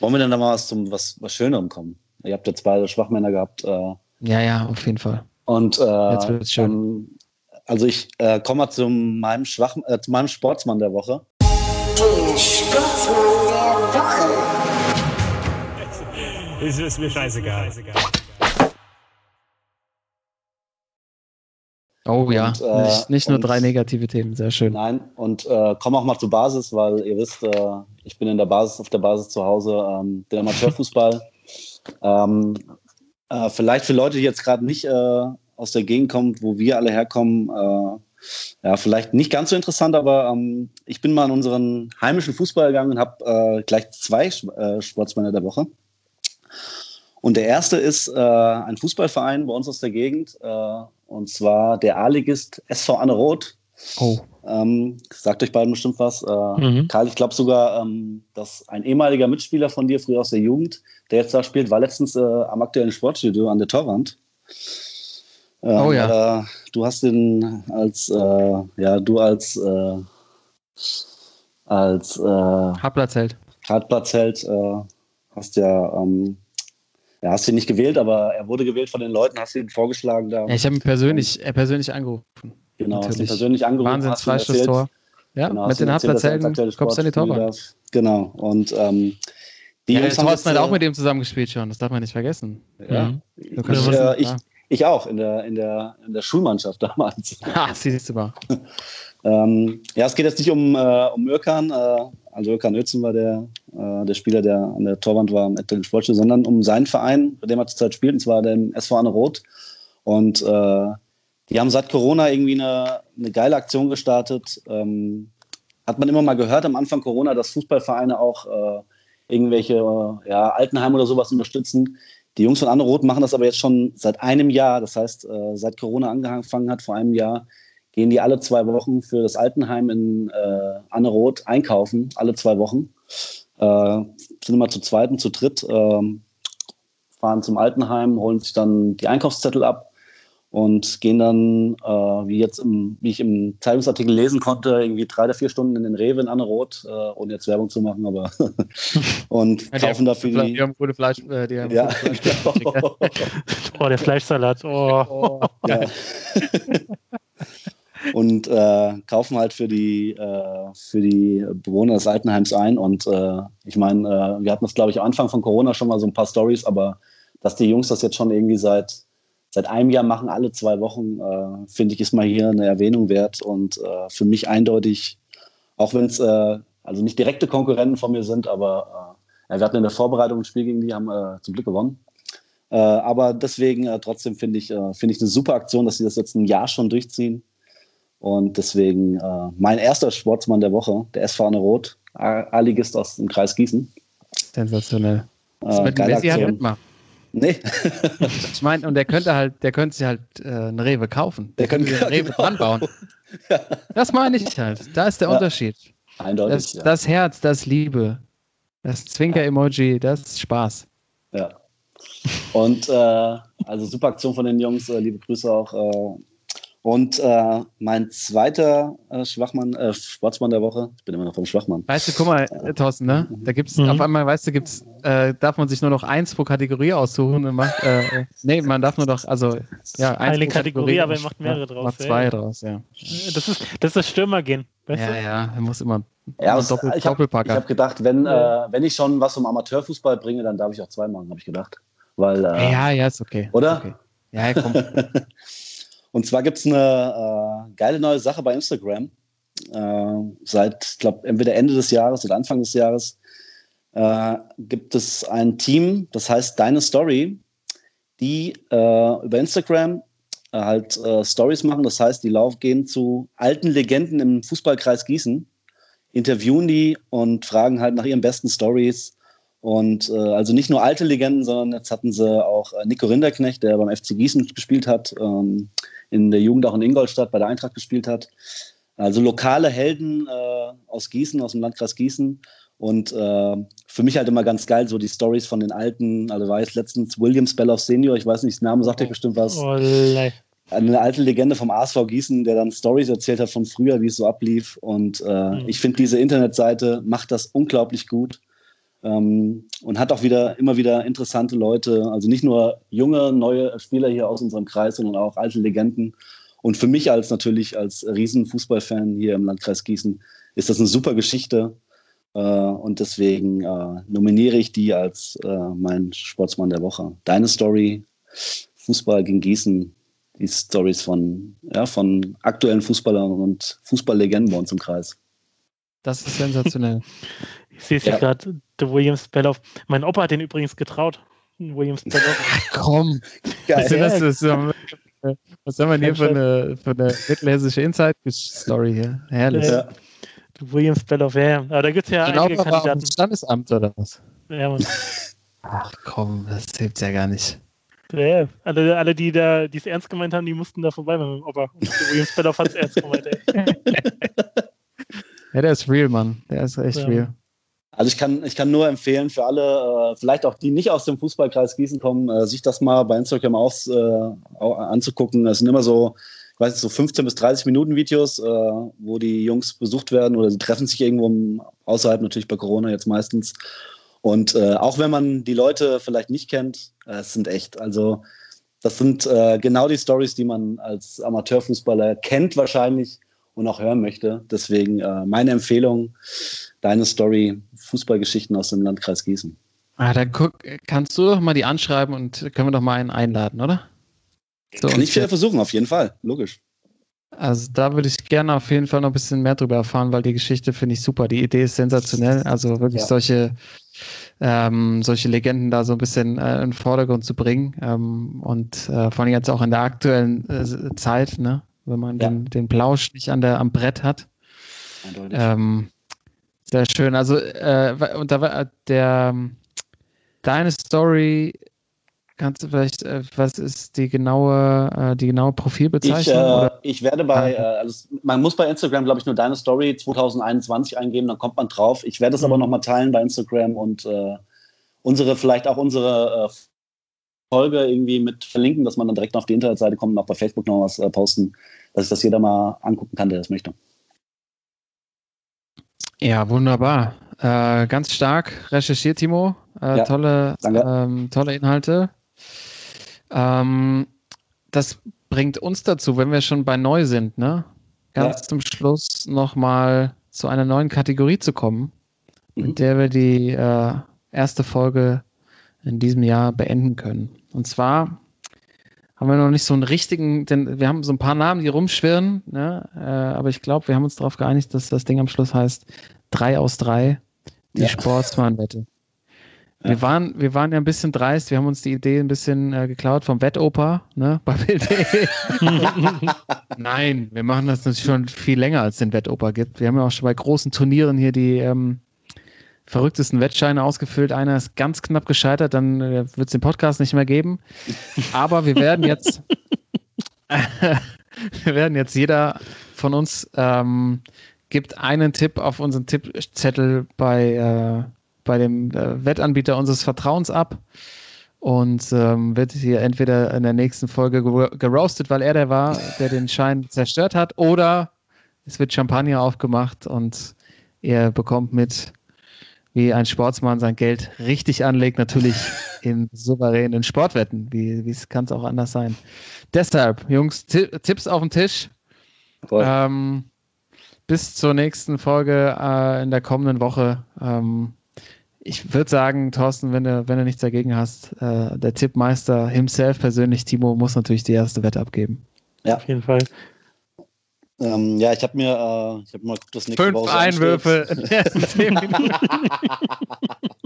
Wollen wir denn da mal was zum was, was Schönerem kommen? Ihr habt jetzt beide Schwachmänner gehabt. Äh, Ja, ja, auf jeden Fall. Und äh, Jetzt wird's schön. ähm, also ich äh, komme mal zu meinem, Schwach, äh, zu meinem Sportsmann der Woche. Der Sportsmann der Woche. Es ist mir scheißegal. Oh ja, Und, äh, nicht, nicht nur und- drei negative Themen, sehr schön. Nein, und äh, komme auch mal zur Basis, weil ihr wisst, äh, ich bin in der Basis, auf der Basis zu Hause, ähm, der Amateurfußball. ähm, äh, vielleicht für Leute, die jetzt gerade nicht äh, aus der Gegend kommen, wo wir alle herkommen, äh, ja, vielleicht nicht ganz so interessant, aber ähm, ich bin mal in unseren heimischen Fußball gegangen und habe äh, gleich zwei äh, Sportsmänner der Woche. Und der erste ist äh, ein Fußballverein bei uns aus der Gegend, äh, und zwar der A-Ligist SV Anne Roth. Oh, Ähm, sagt euch beiden bestimmt was. Äh, Mhm. Karl, ich glaube sogar, ähm, dass ein ehemaliger Mitspieler von dir früher aus der Jugend, der jetzt da spielt, war letztens äh, am aktuellen Sportstudio an der Torwand. Ähm, Oh ja. Du hast ihn als, äh, ja, du als, äh, als. Hartplatzheld äh, hast ja, ähm, ja, hast ihn nicht gewählt, aber er wurde gewählt von den Leuten, hast ihn vorgeschlagen da. Ja, ich habe ihn persönlich, äh, persönlich angerufen. genau, hast ihn natürlich. persönlich angerufen. Wahnsinns hast ihm erzählt, Freistoßtor. Ja, Genau, mit den aktuelles kommst du an die darf. Genau. Und ähm, die Ja, Jungs haben jetzt, auch äh, mit ihm zusammengespielt schon, das darf man nicht vergessen. Ja, Mhm. Ich, äh, ich, ich auch in der, in der, in der Schulmannschaft damals. Ha, siehst du mal. Ähm, ja, es geht jetzt nicht um, äh, um Irkan, äh, also Irkan Özen war der, äh, der Spieler, der an der Torwand war im aktuellen Sportspiel, sondern um seinen Verein, bei dem er zurzeit spielt, und zwar den SV Anne Roth. Und äh, die haben seit Corona irgendwie eine, eine geile Aktion gestartet. Ähm, hat man immer mal gehört am Anfang Corona, dass Fußballvereine auch äh, irgendwelche äh, ja, Altenheime oder sowas unterstützen. Die Jungs von Anne Roth machen das aber jetzt schon seit einem Jahr. Das heißt, äh, seit Corona angefangen hat, vor einem Jahr, gehen die alle zwei Wochen für das Altenheim in äh, Anne Roth einkaufen, alle zwei Wochen. Äh, sind immer zu zweit und zu dritt, ähm, fahren zum Altenheim, holen sich dann die Einkaufszettel ab und gehen dann, äh, wie jetzt im, wie ich im Zeitungsartikel lesen konnte, irgendwie drei oder vier Stunden in den Rewe in Anne Roth, äh, ohne jetzt Werbung zu machen, aber und Ja, kaufen dafür die. Die haben gute Fleisch. Äh, die haben Ja, gute Fleisch genau. Oh, der Fleischsalat. Oh. ja. und äh, kaufen halt für die, äh, für die Bewohner des Altenheims ein. Und äh, ich meine, äh, wir hatten das, glaube ich, am Anfang von Corona schon mal so ein paar Stories, aber dass die Jungs das jetzt schon irgendwie seit, seit einem Jahr machen, alle zwei Wochen, äh, finde ich, ist mal hier eine Erwähnung wert. Und äh, für mich eindeutig, auch wenn es also nicht direkte Konkurrenten von mir sind, aber wir hatten in der Vorbereitung ein Spiel gegen die, haben zum Glück gewonnen. Aber deswegen trotzdem finde ich, äh, finde ich eine super Aktion, dass sie das jetzt ein Jahr schon durchziehen. Und deswegen äh, mein erster Sportsmann der Woche, der SV Anne Roth, A- A-Ligist aus dem Kreis Gießen. Sensationell. Das Äh, mit Messi halt Aktion. mitmachen. Nee, Ich meine, und der könnte halt, der könnte sich halt äh, eine Rewe kaufen. Der, Der könnte sich eine Rewe dran bauen. Das meine ich halt. Da ist der Ja. Unterschied. eindeutig. Das, ja. das Herz, das Liebe, das Zwinker-Emoji, das ist Spaß. Ja. Und äh, also super Aktion von den Jungs, äh, liebe Grüße auch. Und äh, mein zweiter äh, Schwachmann, äh, Sportsmann der Woche, ich bin immer noch vom Schwachmann. Weißt du, guck mal, äh, Thorsten, ne? Da gibt's Mhm. auf einmal, weißt du, gibt's, äh, darf man sich nur noch eins pro Kategorie aussuchen und macht, äh, nee, man darf nur noch, also, ja, eins Eine pro Kategorie, aber er und macht mehrere draus, Macht zwei ja. draus, ja. Das ist das, ist das Stürmergehen. Weißt Ja, du? ja, er muss immer, Ja, aber Doppel, ich habe hab gedacht, wenn, äh, wenn ich schon was vom Amateurfußball bringe, dann darf ich auch zwei machen, habe ich gedacht. Weil, äh, ja, ja, ist okay. Oder? Okay. Ja, ja, komm. Und zwar gibt es eine äh, geile neue Sache bei Instagram. Äh, seit, ich glaube, entweder Ende des Jahres oder Anfang des Jahres äh, gibt es ein Team, das heißt Deine Story, die äh, über Instagram äh, halt äh, Stories machen. Das heißt, die Lauf gehen zu alten Legenden im Fußballkreis Gießen, interviewen die und fragen halt nach ihren besten Stories. Und äh, also nicht nur alte Legenden, sondern jetzt hatten sie auch äh, Nico Rinderknecht, der beim FC Gießen gespielt hat, ähm, in der Jugend auch in Ingolstadt bei der Eintracht gespielt hat. Also lokale Helden äh, aus Gießen, aus dem Landkreis Gießen. Und äh, für mich halt immer ganz geil, so die Stories von den alten, also war jetzt letztens William Spelloff Senior, ich weiß nicht, der Name sagt euch bestimmt was. Oh. Eine alte Legende vom ASV Gießen, der dann Stories erzählt hat von früher, wie es so ablief. Und äh, Mhm. ich finde, diese Internetseite macht das unglaublich gut. Ähm, und hat auch wieder immer wieder interessante Leute, also nicht nur junge, neue Spieler hier aus unserem Kreis, sondern auch alte Legenden. Und für mich als natürlich als Riesenfußballfan hier im Landkreis Gießen ist das eine super Geschichte. Äh, und deswegen äh, nominiere ich die als äh, mein Sportsmann der Woche. Deine Story, Fußball gegen Gießen, die Stories von, ja, von aktuellen Fußballern und Fußballlegenden bei uns im Kreis. Das ist sensationell. Ich sehe es ja, gerade, der Williams Belloff. Mein Opa hat den übrigens getraut. Williams Belloff. Komm, was, ist das, ist- was haben wir hier für eine, für eine mittelhessische Inside-Story hier? Herrlich. Ja. Williams Belloff, ja. ja. Aber da gibt es ja Genau, einige Kandidaten. Standesamt oder was? Ja, Mann. Ach komm, das hilft ja gar nicht. Ja. Alle, alle, die da, die es ernst gemeint haben, die mussten da vorbei mit dem Opa. Und der Williams Belloff hat es ernst gemeint, ey. Ja, der ist real, Mann. Der ist echt Ja. real. Also ich kann, ich kann nur empfehlen für alle, äh, vielleicht auch die nicht aus dem Fußballkreis Gießen kommen, äh, sich das mal bei Instagram aus, äh, anzugucken. Das sind immer so, ich weiß nicht, so 15 bis 30 Minuten Videos, äh, wo die Jungs besucht werden oder sie treffen sich irgendwo außerhalb, natürlich bei Corona jetzt meistens. Und auch wenn man die Leute vielleicht nicht kennt, es sind echt, also das sind genau die Stories, die man als Amateurfußballer kennt wahrscheinlich und auch hören möchte. Deswegen meine Empfehlung, deine Story, Fußballgeschichten aus dem Landkreis Gießen. Ah, dann guck, kannst du doch mal die anschreiben und können wir doch mal einen einladen, oder? So, Kann ich wieder versuchen, auf jeden Fall, logisch. Also da würde ich gerne auf jeden Fall noch ein bisschen mehr drüber erfahren, weil die Geschichte finde ich super. Die Idee ist sensationell. Also wirklich Ja. solche, ähm, solche Legenden da so ein bisschen äh, in den Vordergrund zu bringen. Ähm, und äh, vor allem jetzt auch in der aktuellen äh, Zeit, ne? wenn man Ja. den, den Plausch nicht an der, am Brett hat. Eindeutig. Ähm, sehr schön. Also, äh, und da war der deine Story, kannst du vielleicht, äh, was ist die genaue, äh, die genaue ich, Profilbezeichnung? äh, oder? ich werde bei, äh, Ah. also man muss bei Instagram, glaube ich, nur deine Story 2021 eingeben, dann kommt man drauf. Ich werde es aber Mhm. nochmal teilen bei Instagram und äh, unsere, vielleicht auch unsere äh, Folge irgendwie mit verlinken, dass man dann direkt auf die Internetseite kommt und auch bei Facebook noch was äh, posten, dass sich das jeder mal angucken kann, der das möchte. Ja, wunderbar. Äh, ganz stark recherchiert, Timo. Äh, Ja, tolle, ähm, tolle Inhalte. Ähm, das bringt uns dazu, wenn wir schon bei neu sind, ne? Ganz Ja. zum Schluss nochmal zu einer neuen Kategorie zu kommen, Mhm. mit der wir die äh, erste Folge in diesem Jahr beenden können. Und zwar haben wir noch nicht so einen richtigen, denn wir haben so ein paar Namen, die rumschwirren, ne? äh, aber ich glaube, wir haben uns darauf geeinigt, dass das Ding am Schluss heißt 3 aus 3, die Ja. Sportsmann-Wette. Wir, Ja. waren, wir waren ja ein bisschen dreist, wir haben uns die Idee ein bisschen äh, geklaut vom Wettoper, ne, bei Bild.de. Nein, wir machen das natürlich schon viel länger, als es den Wettoper gibt. Wir haben ja auch schon bei großen Turnieren hier die ähm, verrücktesten Wettscheine ausgefüllt. Einer ist ganz knapp gescheitert, dann äh, wird es den Podcast nicht mehr geben. Aber wir werden jetzt, wir werden jetzt jeder von uns ähm, gibt einen Tipp auf unseren Tippzettel bei, äh, bei dem äh, Wettanbieter unseres Vertrauens ab und ähm, wird hier entweder in der nächsten Folge gero- geroastet, weil er der war, der den Schein zerstört hat, oder es wird Champagner aufgemacht und er bekommt mit, wie ein Sportsmann sein Geld richtig anlegt, natürlich in souveränen Sportwetten. Wie wie es kann es auch anders sein. Deshalb, Jungs, Ti- Tipps auf den Tisch. Ähm, bis zur nächsten Folge äh, in der kommenden Woche. Ähm, ich würde sagen, Thorsten, wenn du, wenn du nichts dagegen hast, äh, der Tippmeister himself persönlich, Timo, muss natürlich die erste Wette abgeben. Auf jeden Fall. Ähm, ja, ich habe mir, äh, ich habe mal geguckt, was nächste Fünf Woche Einwürfe.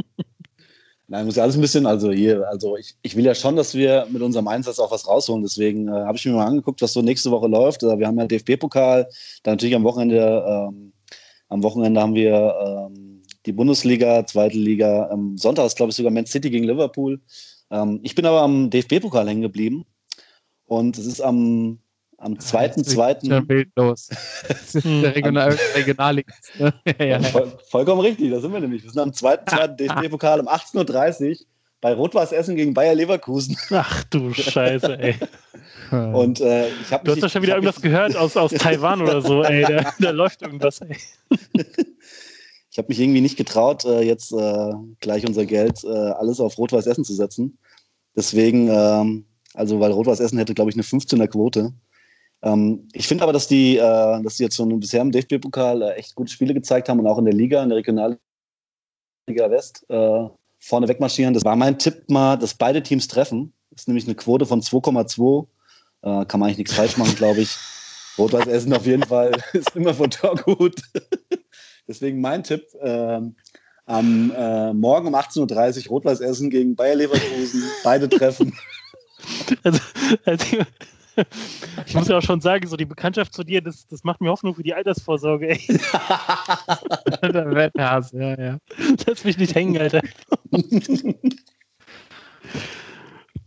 Nein, muss ja alles ein bisschen, also hier, also ich, ich will ja schon, dass wir mit unserem Einsatz auch was rausholen. Deswegen äh, habe ich mir mal angeguckt, was so nächste Woche läuft. Äh, wir haben ja DFB-Pokal, dann natürlich am Wochenende, ähm, am Wochenende haben wir ähm, die Bundesliga, zweite Liga. Am Sonntag ist, glaube ich, sogar Man City gegen Liverpool. Ähm, ich bin aber am DFB-Pokal hängen geblieben. Und es ist am, am zweiten, zweiten. Schon bildlos. Das ist der Regional Regionalliga. Ne? ja, ja. Voll, vollkommen richtig, da sind wir nämlich. Wir sind am zweiten, zweiten DFB-Pokal um 18.30 Uhr bei Rot-Weiß Essen gegen Bayer Leverkusen. Ach du Scheiße, ey. Und äh, ich habe Du hast doch schon wieder irgendwas gehört aus, aus Taiwan oder so, ey. Da, da läuft irgendwas, ey. ich habe mich irgendwie nicht getraut, äh, jetzt äh, gleich unser Geld äh, alles auf Rot-Weiß Essen zu setzen. Deswegen, ähm, also weil Rot-Weiß Essen hätte, glaube ich, eine 15er Quote. Ähm, ich finde aber, dass die, äh, dass die jetzt schon bisher im DFB-Pokal äh, echt gute Spiele gezeigt haben und auch in der Liga, in der Regionalliga West äh, vorne wegmarschieren. Das war mein Tipp mal, dass beide Teams treffen. Das ist nämlich eine Quote von 2,2. Äh, kann man eigentlich nichts falsch machen, glaube ich. Rot-Weiß Essen auf jeden Fall ist immer von Tor gut. Deswegen mein Tipp. ähm, am äh, Morgen um 18.30 Uhr Rot-Weiß Essen gegen Bayer Leverkusen. Beide treffen. Also, also, ich muss ja auch schon sagen, so die Bekanntschaft zu dir, das, das macht mir Hoffnung für die Altersvorsorge. Ey. Der Wetthase, ja, ja. Lass mich nicht hängen, Alter.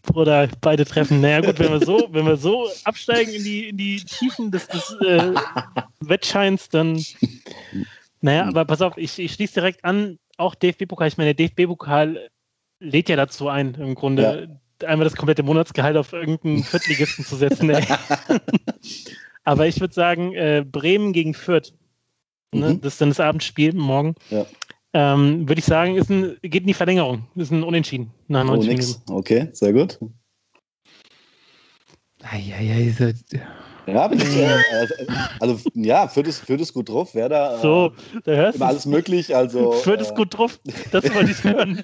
Bruder, beide treffen. Naja, gut, wenn wir so, wenn wir so absteigen in die, in die Tiefen des, des äh, Wettscheins, dann. Naja, aber pass auf, ich, ich schließe direkt an, auch DFB-Pokal. Ich meine, der DFB-Pokal lädt ja dazu ein, im Grunde einmal das komplette Monatsgehalt auf irgendeinen Viertligisten zu setzen. Ey. aber ich würde sagen, äh, Bremen gegen Fürth. Ne? Mhm. Das ist dann das Abendspiel morgen. Ja. Ähm, würde ich sagen, ist ein, geht in die Verlängerung. Ist ein Unentschieden nach Oh, 90 nix. Minuten. Okay, sehr gut. Eieiei, so- Ja, bin ich, äh, äh, also ja, Fürth ist, Fürth ist gut drauf. Werder, äh, So, da hörst immer du. alles möglich. Also, Fürth ist äh, gut drauf. Das wollte ich hören.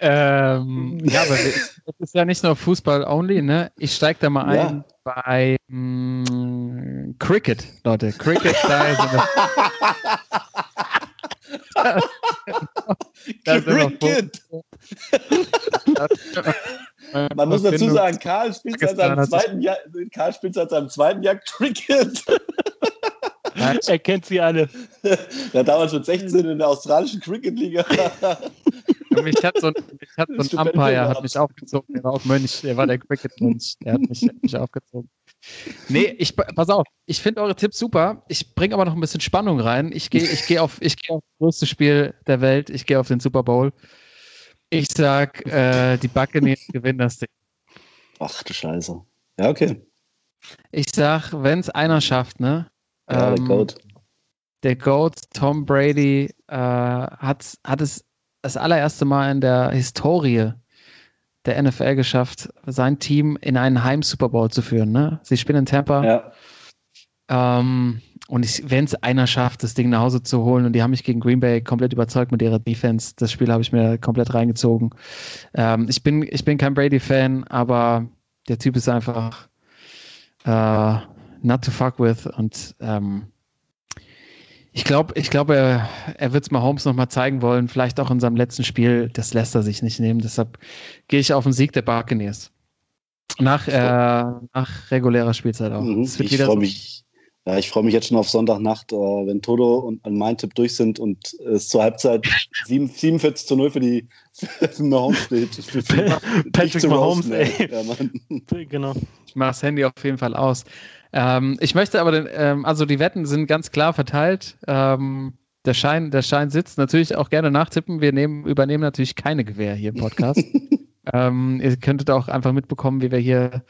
Ähm, ja, aber das ist ja nicht nur Fußball only, ne? Ich steige da mal Ja. ein bei mm, Cricket, Leute. Cricket, da ist da sind noch Cricket. Man muss dazu sagen, Karl spielt seit seinem zweiten Jahr, Karl spielt seit seinem zweiten Jahr Cricket. Er kennt sie alle. Er hat damals mit 16 in der australischen Cricket-Liga. mich hat so ein, mich hat so ein Umpire hat mich aufgezogen, der war auch Mönch, der war der Cricket-Mönch, der hat mich, hat mich aufgezogen. Nee, ich, pass auf, ich finde eure Tipps super. Ich bringe aber noch ein bisschen Spannung rein. Ich gehe ich geh auf, ich geh auf das größte Spiel der Welt. Ich gehe auf den Super Bowl. Ich sag, äh, die Buccaneers gewinnen das Ding. Ach du Scheiße. Ja, okay. Ich sag, wenn es einer schafft, ne? Ja, der ähm, Goat. Der Goat, Tom Brady, äh, hat, hat es das allererste Mal in der Historie der NFL geschafft, sein Team in einen Heim-Super Bowl zu führen. Ne? Sie spielen in Tampa. Ja. Ähm, und wenn es einer schafft, das Ding nach Hause zu holen, und die haben mich gegen Green Bay komplett überzeugt mit ihrer Defense, das Spiel habe ich mir komplett reingezogen. Ähm, ich, bin, ich bin kein Brady-Fan, aber der Typ ist einfach äh, not to fuck with. Und ähm, ich glaube, ich glaub, er, er wird es mal Holmes nochmal zeigen wollen, vielleicht auch in seinem letzten Spiel. Das lässt er sich nicht nehmen. Deshalb gehe ich auf den Sieg der Buccaneers. Nach, äh, nach regulärer Spielzeit auch. Mhm. Ich freue mich, ja, ich freue mich jetzt schon auf Sonntagnacht, äh, wenn Toto und mein Tipp durch sind und es zur Halbzeit sieben- 47 zu 0 für die für Mahomes steht. Für, für, Patrick zu Mahomes, ey. Ja. Genau. Ich mache das Handy auf jeden Fall aus. Ähm, ich möchte aber, den, ähm, also die Wetten sind ganz klar verteilt. Ähm, der Schein, der Schein sitzt natürlich auch gerne nachtippen. Wir nehmen, übernehmen natürlich keine Gewehr hier im Podcast. ähm, ihr könntet auch einfach mitbekommen, wie wir hier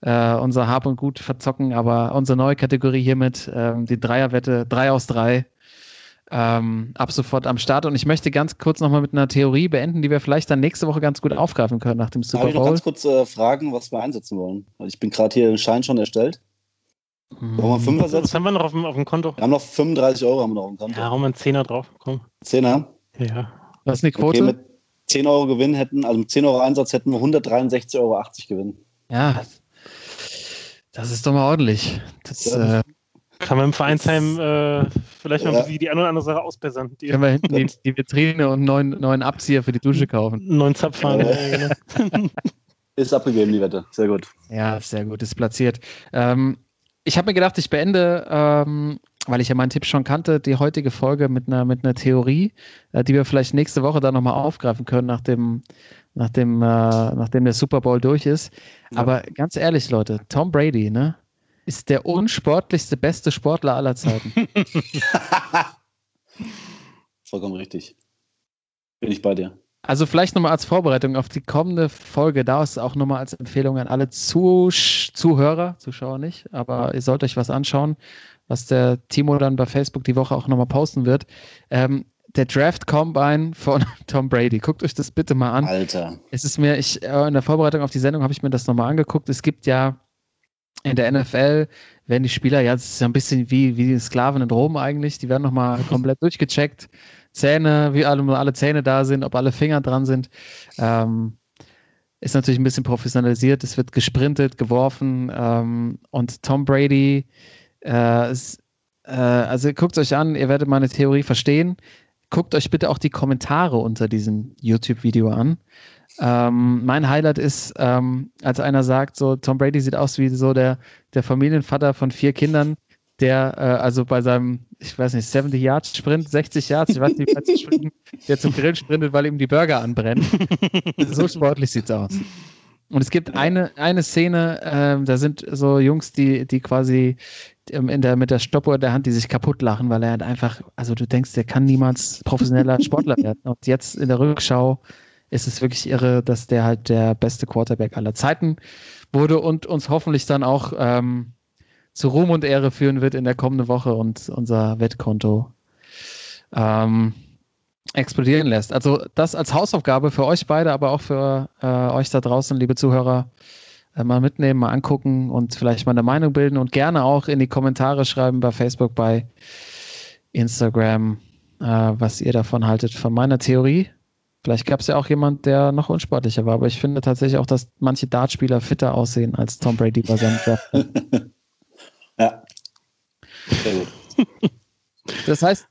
äh, unser Hab und Gut verzocken, aber unsere neue Kategorie hiermit, ähm, die Dreierwette, drei aus drei, ähm, ab sofort am Start. Und ich möchte ganz kurz nochmal mit einer Theorie beenden, die wir vielleicht dann nächste Woche ganz gut aufgreifen können nach dem Darf Super ich noch Bowl. ganz kurz äh, fragen, was wir einsetzen wollen? Ich bin gerade hier den Schein schon erstellt. Wollen wir Fünfer Was setzen? haben wir noch auf dem, auf dem Konto? Wir haben noch 35 Euro haben wir noch im Konto. Ja, hauen wir einen Zehner drauf. Komm. Zehner. Ja. Was ist Okay, Quote? mit 10 Euro Gewinn hätten, also mit 10 Euro Einsatz hätten wir 163,80 Euro Gewinn. Ja, das ist doch mal ordentlich. Das Ja. äh, Kann man im Vereinsheim äh, vielleicht mal Ja. die, die eine oder andere Sache ausbessern. Die können wir hinten die, die Vitrine und einen neuen, neuen Abzieher für die Dusche kaufen. neuen Zapfhahn. Ja. Ist abgegeben, die Wette. Sehr gut. Ja, sehr gut, ist platziert. Ähm, ich habe mir gedacht, ich beende, ähm, weil ich ja meinen Tipp schon kannte, die heutige Folge mit einer, mit einer Theorie, äh, die wir vielleicht nächste Woche dann nochmal aufgreifen können, nachdem, nachdem, äh, nachdem der Super Bowl durch ist. Ja. Aber ganz ehrlich, Leute, Tom Brady, ne? Ist der unsportlichste, beste Sportler aller Zeiten. Vollkommen richtig. Bin ich bei dir. Also vielleicht nochmal als Vorbereitung auf die kommende Folge, da ist auch nochmal als Empfehlung an alle Zuhörer, Zuschauer nicht, aber ihr sollt euch was anschauen. was der Timo dann bei Facebook die Woche auch nochmal posten wird. Ähm, der Draft Combine von Tom Brady. Guckt euch das bitte mal an. Alter. Es ist mir, ich, äh, in der Vorbereitung auf die Sendung habe ich mir das nochmal angeguckt. Es gibt ja in der NFL, werden die Spieler, ja, es ist ja ein bisschen wie, wie die Sklaven in Rom eigentlich, die werden nochmal komplett durchgecheckt. Zähne, wie alle, alle Zähne da sind, ob alle Finger dran sind. Ähm, ist natürlich ein bisschen professionalisiert. Es wird gesprintet, geworfen ähm, und Tom Brady, äh, ist, äh, also guckt euch an, ihr werdet meine Theorie verstehen. Guckt euch bitte auch die Kommentare unter diesem YouTube-Video an. Ähm, mein Highlight ist, ähm, als einer sagt, so Tom Brady sieht aus wie so der, der Familienvater von vier Kindern, der äh, also bei seinem, ich weiß nicht, 70 Yards Sprint, 60 Yards, ich weiß nicht, was sprinten, der zum Grill sprintet, weil ihm die Burger anbrennen. so sportlich sieht's aus. Und es gibt eine, eine Szene, ähm, da sind so Jungs, die, die quasi ähm, in der, mit der Stoppuhr der Hand, die sich kaputt lachen, weil er halt einfach, also du denkst, der kann niemals professioneller Sportler werden. Und jetzt in der Rückschau ist es wirklich irre, dass der halt der beste Quarterback aller Zeiten wurde und uns hoffentlich dann auch ähm, zu Ruhm und Ehre führen wird in der kommenden Woche und unser Wettkonto ähm, explodieren lässt. Also das als Hausaufgabe für euch beide, aber auch für äh, euch da draußen, liebe Zuhörer, äh, mal mitnehmen, mal angucken und vielleicht mal eine Meinung bilden und gerne auch in die Kommentare schreiben bei Facebook, bei Instagram, äh, was ihr davon haltet von meiner Theorie. Vielleicht gab es ja auch jemand, der noch unsportlicher war, aber ich finde tatsächlich auch, dass manche Dartspieler fitter aussehen als Tom Brady bei seinem Draft. Ja. Sehr gut. Das heißt,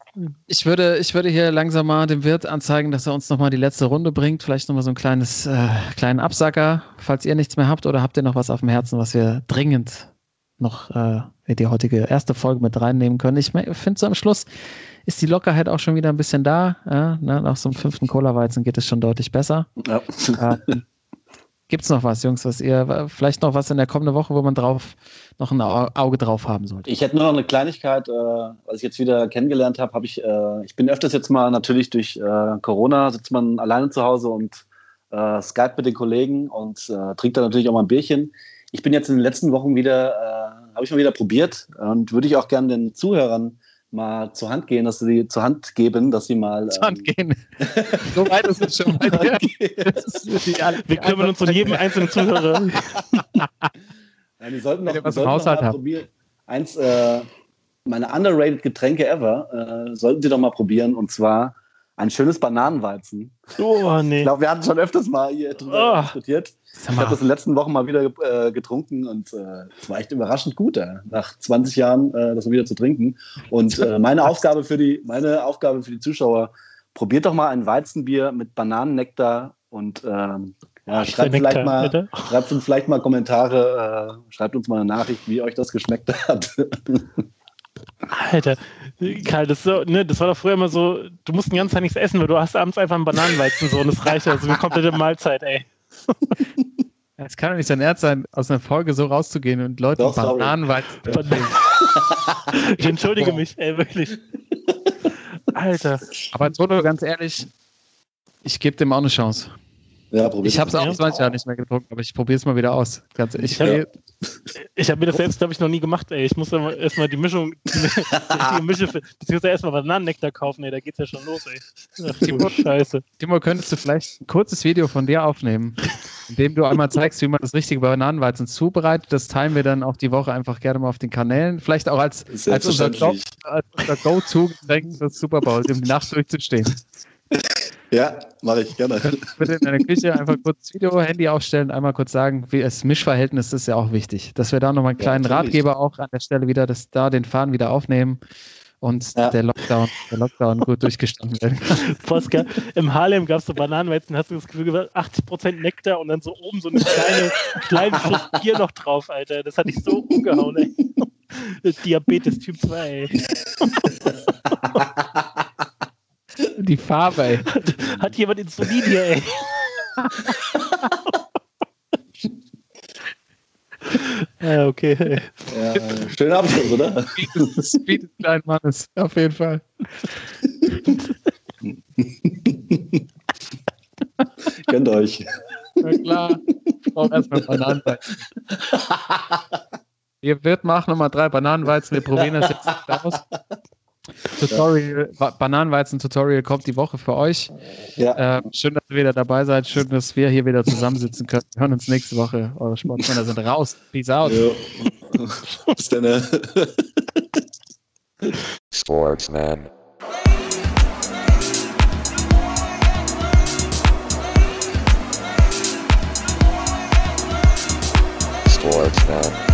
ich würde, ich würde hier langsam mal dem Wirt anzeigen, dass er uns nochmal die letzte Runde bringt. Vielleicht nochmal so ein kleines, äh, kleinen Absacker, falls ihr nichts mehr habt oder habt ihr noch was auf dem Herzen, was wir dringend noch äh, in die heutige erste Folge mit reinnehmen können. Ich finde so am Schluss ist die Lockerheit auch schon wieder ein bisschen da. Ja, ne? Nach so einem fünften Cola-Weizen geht es schon deutlich besser. Ja. Ähm, Gibt es noch was, Jungs, was ihr, vielleicht noch was in der kommenden Woche, wo man drauf noch ein Au- Auge drauf haben sollte? Ich hätte nur noch eine Kleinigkeit, äh, was ich jetzt wieder kennengelernt habe, habe ich, äh, ich bin öfters jetzt mal natürlich durch äh, Corona, sitzt man alleine zu Hause und äh, Skype mit den Kollegen und äh, trinkt dann natürlich auch mal ein Bierchen. Ich bin jetzt in den letzten Wochen wieder, äh, habe ich mal wieder probiert und würde ich auch gerne den Zuhörern mal zur Hand gehen, dass sie zur Hand geben, dass sie mal Zur Hand gehen. so weit ist es schon die- die Wir kümmern uns um jeden einzelnen Zuhörer. Ja, die sollten noch, im sollten noch mal probieren. Eins, äh, meine underrated Getränke ever, äh, sollten Sie doch mal probieren. Und zwar ein schönes Bananenweizen. Oh, nee. Ich glaube, wir hatten schon öfters mal hier drüber Oh. diskutiert. Ich habe das in den letzten Wochen mal wieder äh, getrunken und äh, es war echt überraschend gut, äh, nach 20 Jahren äh, das mal wieder zu trinken. Und äh, meine Aufgabe für die, meine Aufgabe für die Zuschauer: Probiert doch mal ein Weizenbier mit Bananennektar und ähm, ja, schreibt vielleicht Nektar, mal, schreibt uns vielleicht mal Kommentare, äh, schreibt uns mal eine Nachricht, wie euch das geschmeckt hat. Alter, Karl, das, so, ne, das war doch früher immer so, du musst den ganzen Tag nichts essen, weil du hast abends einfach einen Bananenweizen so und das reicht ja, so eine komplette Mahlzeit, ey. es kann doch nicht sein Ernst sein, aus einer Folge so rauszugehen und Leuten Doch. Bananenweizen. Ich entschuldige mich, ey, wirklich. Alter. Aber Toto, ganz ehrlich, ich gebe dem auch eine Chance. Ja, Ich habe es auch Ja. 20 Jahre nicht mehr getrunken, aber ich probiere es mal wieder aus. Ganz, ich, Ja. Ich habe mir das selbst, glaube ich, noch nie gemacht, ey. Ich muss erstmal die Mischung, die, Mische, beziehungsweise erstmal Bananennektar kaufen, ey. Da geht's ja schon los, ey. Ach du Scheiße. Timo, könntest du vielleicht ein kurzes Video von dir aufnehmen, in dem du einmal zeigst, wie man das richtige Bananenweizen zubereitet. Das teilen wir dann auch die Woche einfach gerne mal auf den Kanälen. Vielleicht auch als, als unser, Go-To-Getränk fürs Super Bowl, um die Nacht durchzustehen. Ja, mache ich gerne. Bitte in deiner Küche einfach kurz das Video, Handy aufstellen, einmal kurz sagen, wie das Mischverhältnis ist ja auch wichtig. Dass wir da nochmal einen Ja, kleinen natürlich. Ratgeber auch an der Stelle wieder, dass da den Faden wieder aufnehmen und Ja. der Lockdown, der Lockdown gut durchgestanden werden kann. Postka, im Harlem gab es so Bananenweizen, hast du das Gefühl, gehabt, 80% Nektar und dann so oben so eine kleine, kleine Schuss Bier noch drauf, Alter. Das hat dich so umgehauen, ey. Diabetes Typ 2, ey. Die Farbe, ey. Hat jemand Insulin hier, ey? ja, okay. Ja, schöner Abschluss, oder? Das Speed des kleinen Mannes, auf jeden Fall. Kennt euch. Na klar. Ich brauche erstmal Bananenweizen. Wir wird machen nochmal drei Bananenweizen. Wir probieren das jetzt aus. Tutorial, Ba- Bananenweizen-Tutorial kommt die Woche für euch. Ja. Äh, schön, dass ihr wieder dabei seid. Schön, dass wir hier wieder zusammensitzen können. Wir hören uns nächste Woche. Eure Sportsmänner sind raus. Peace out. Bis dann. ne? Sportsman. Sportsman.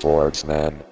Sportsman.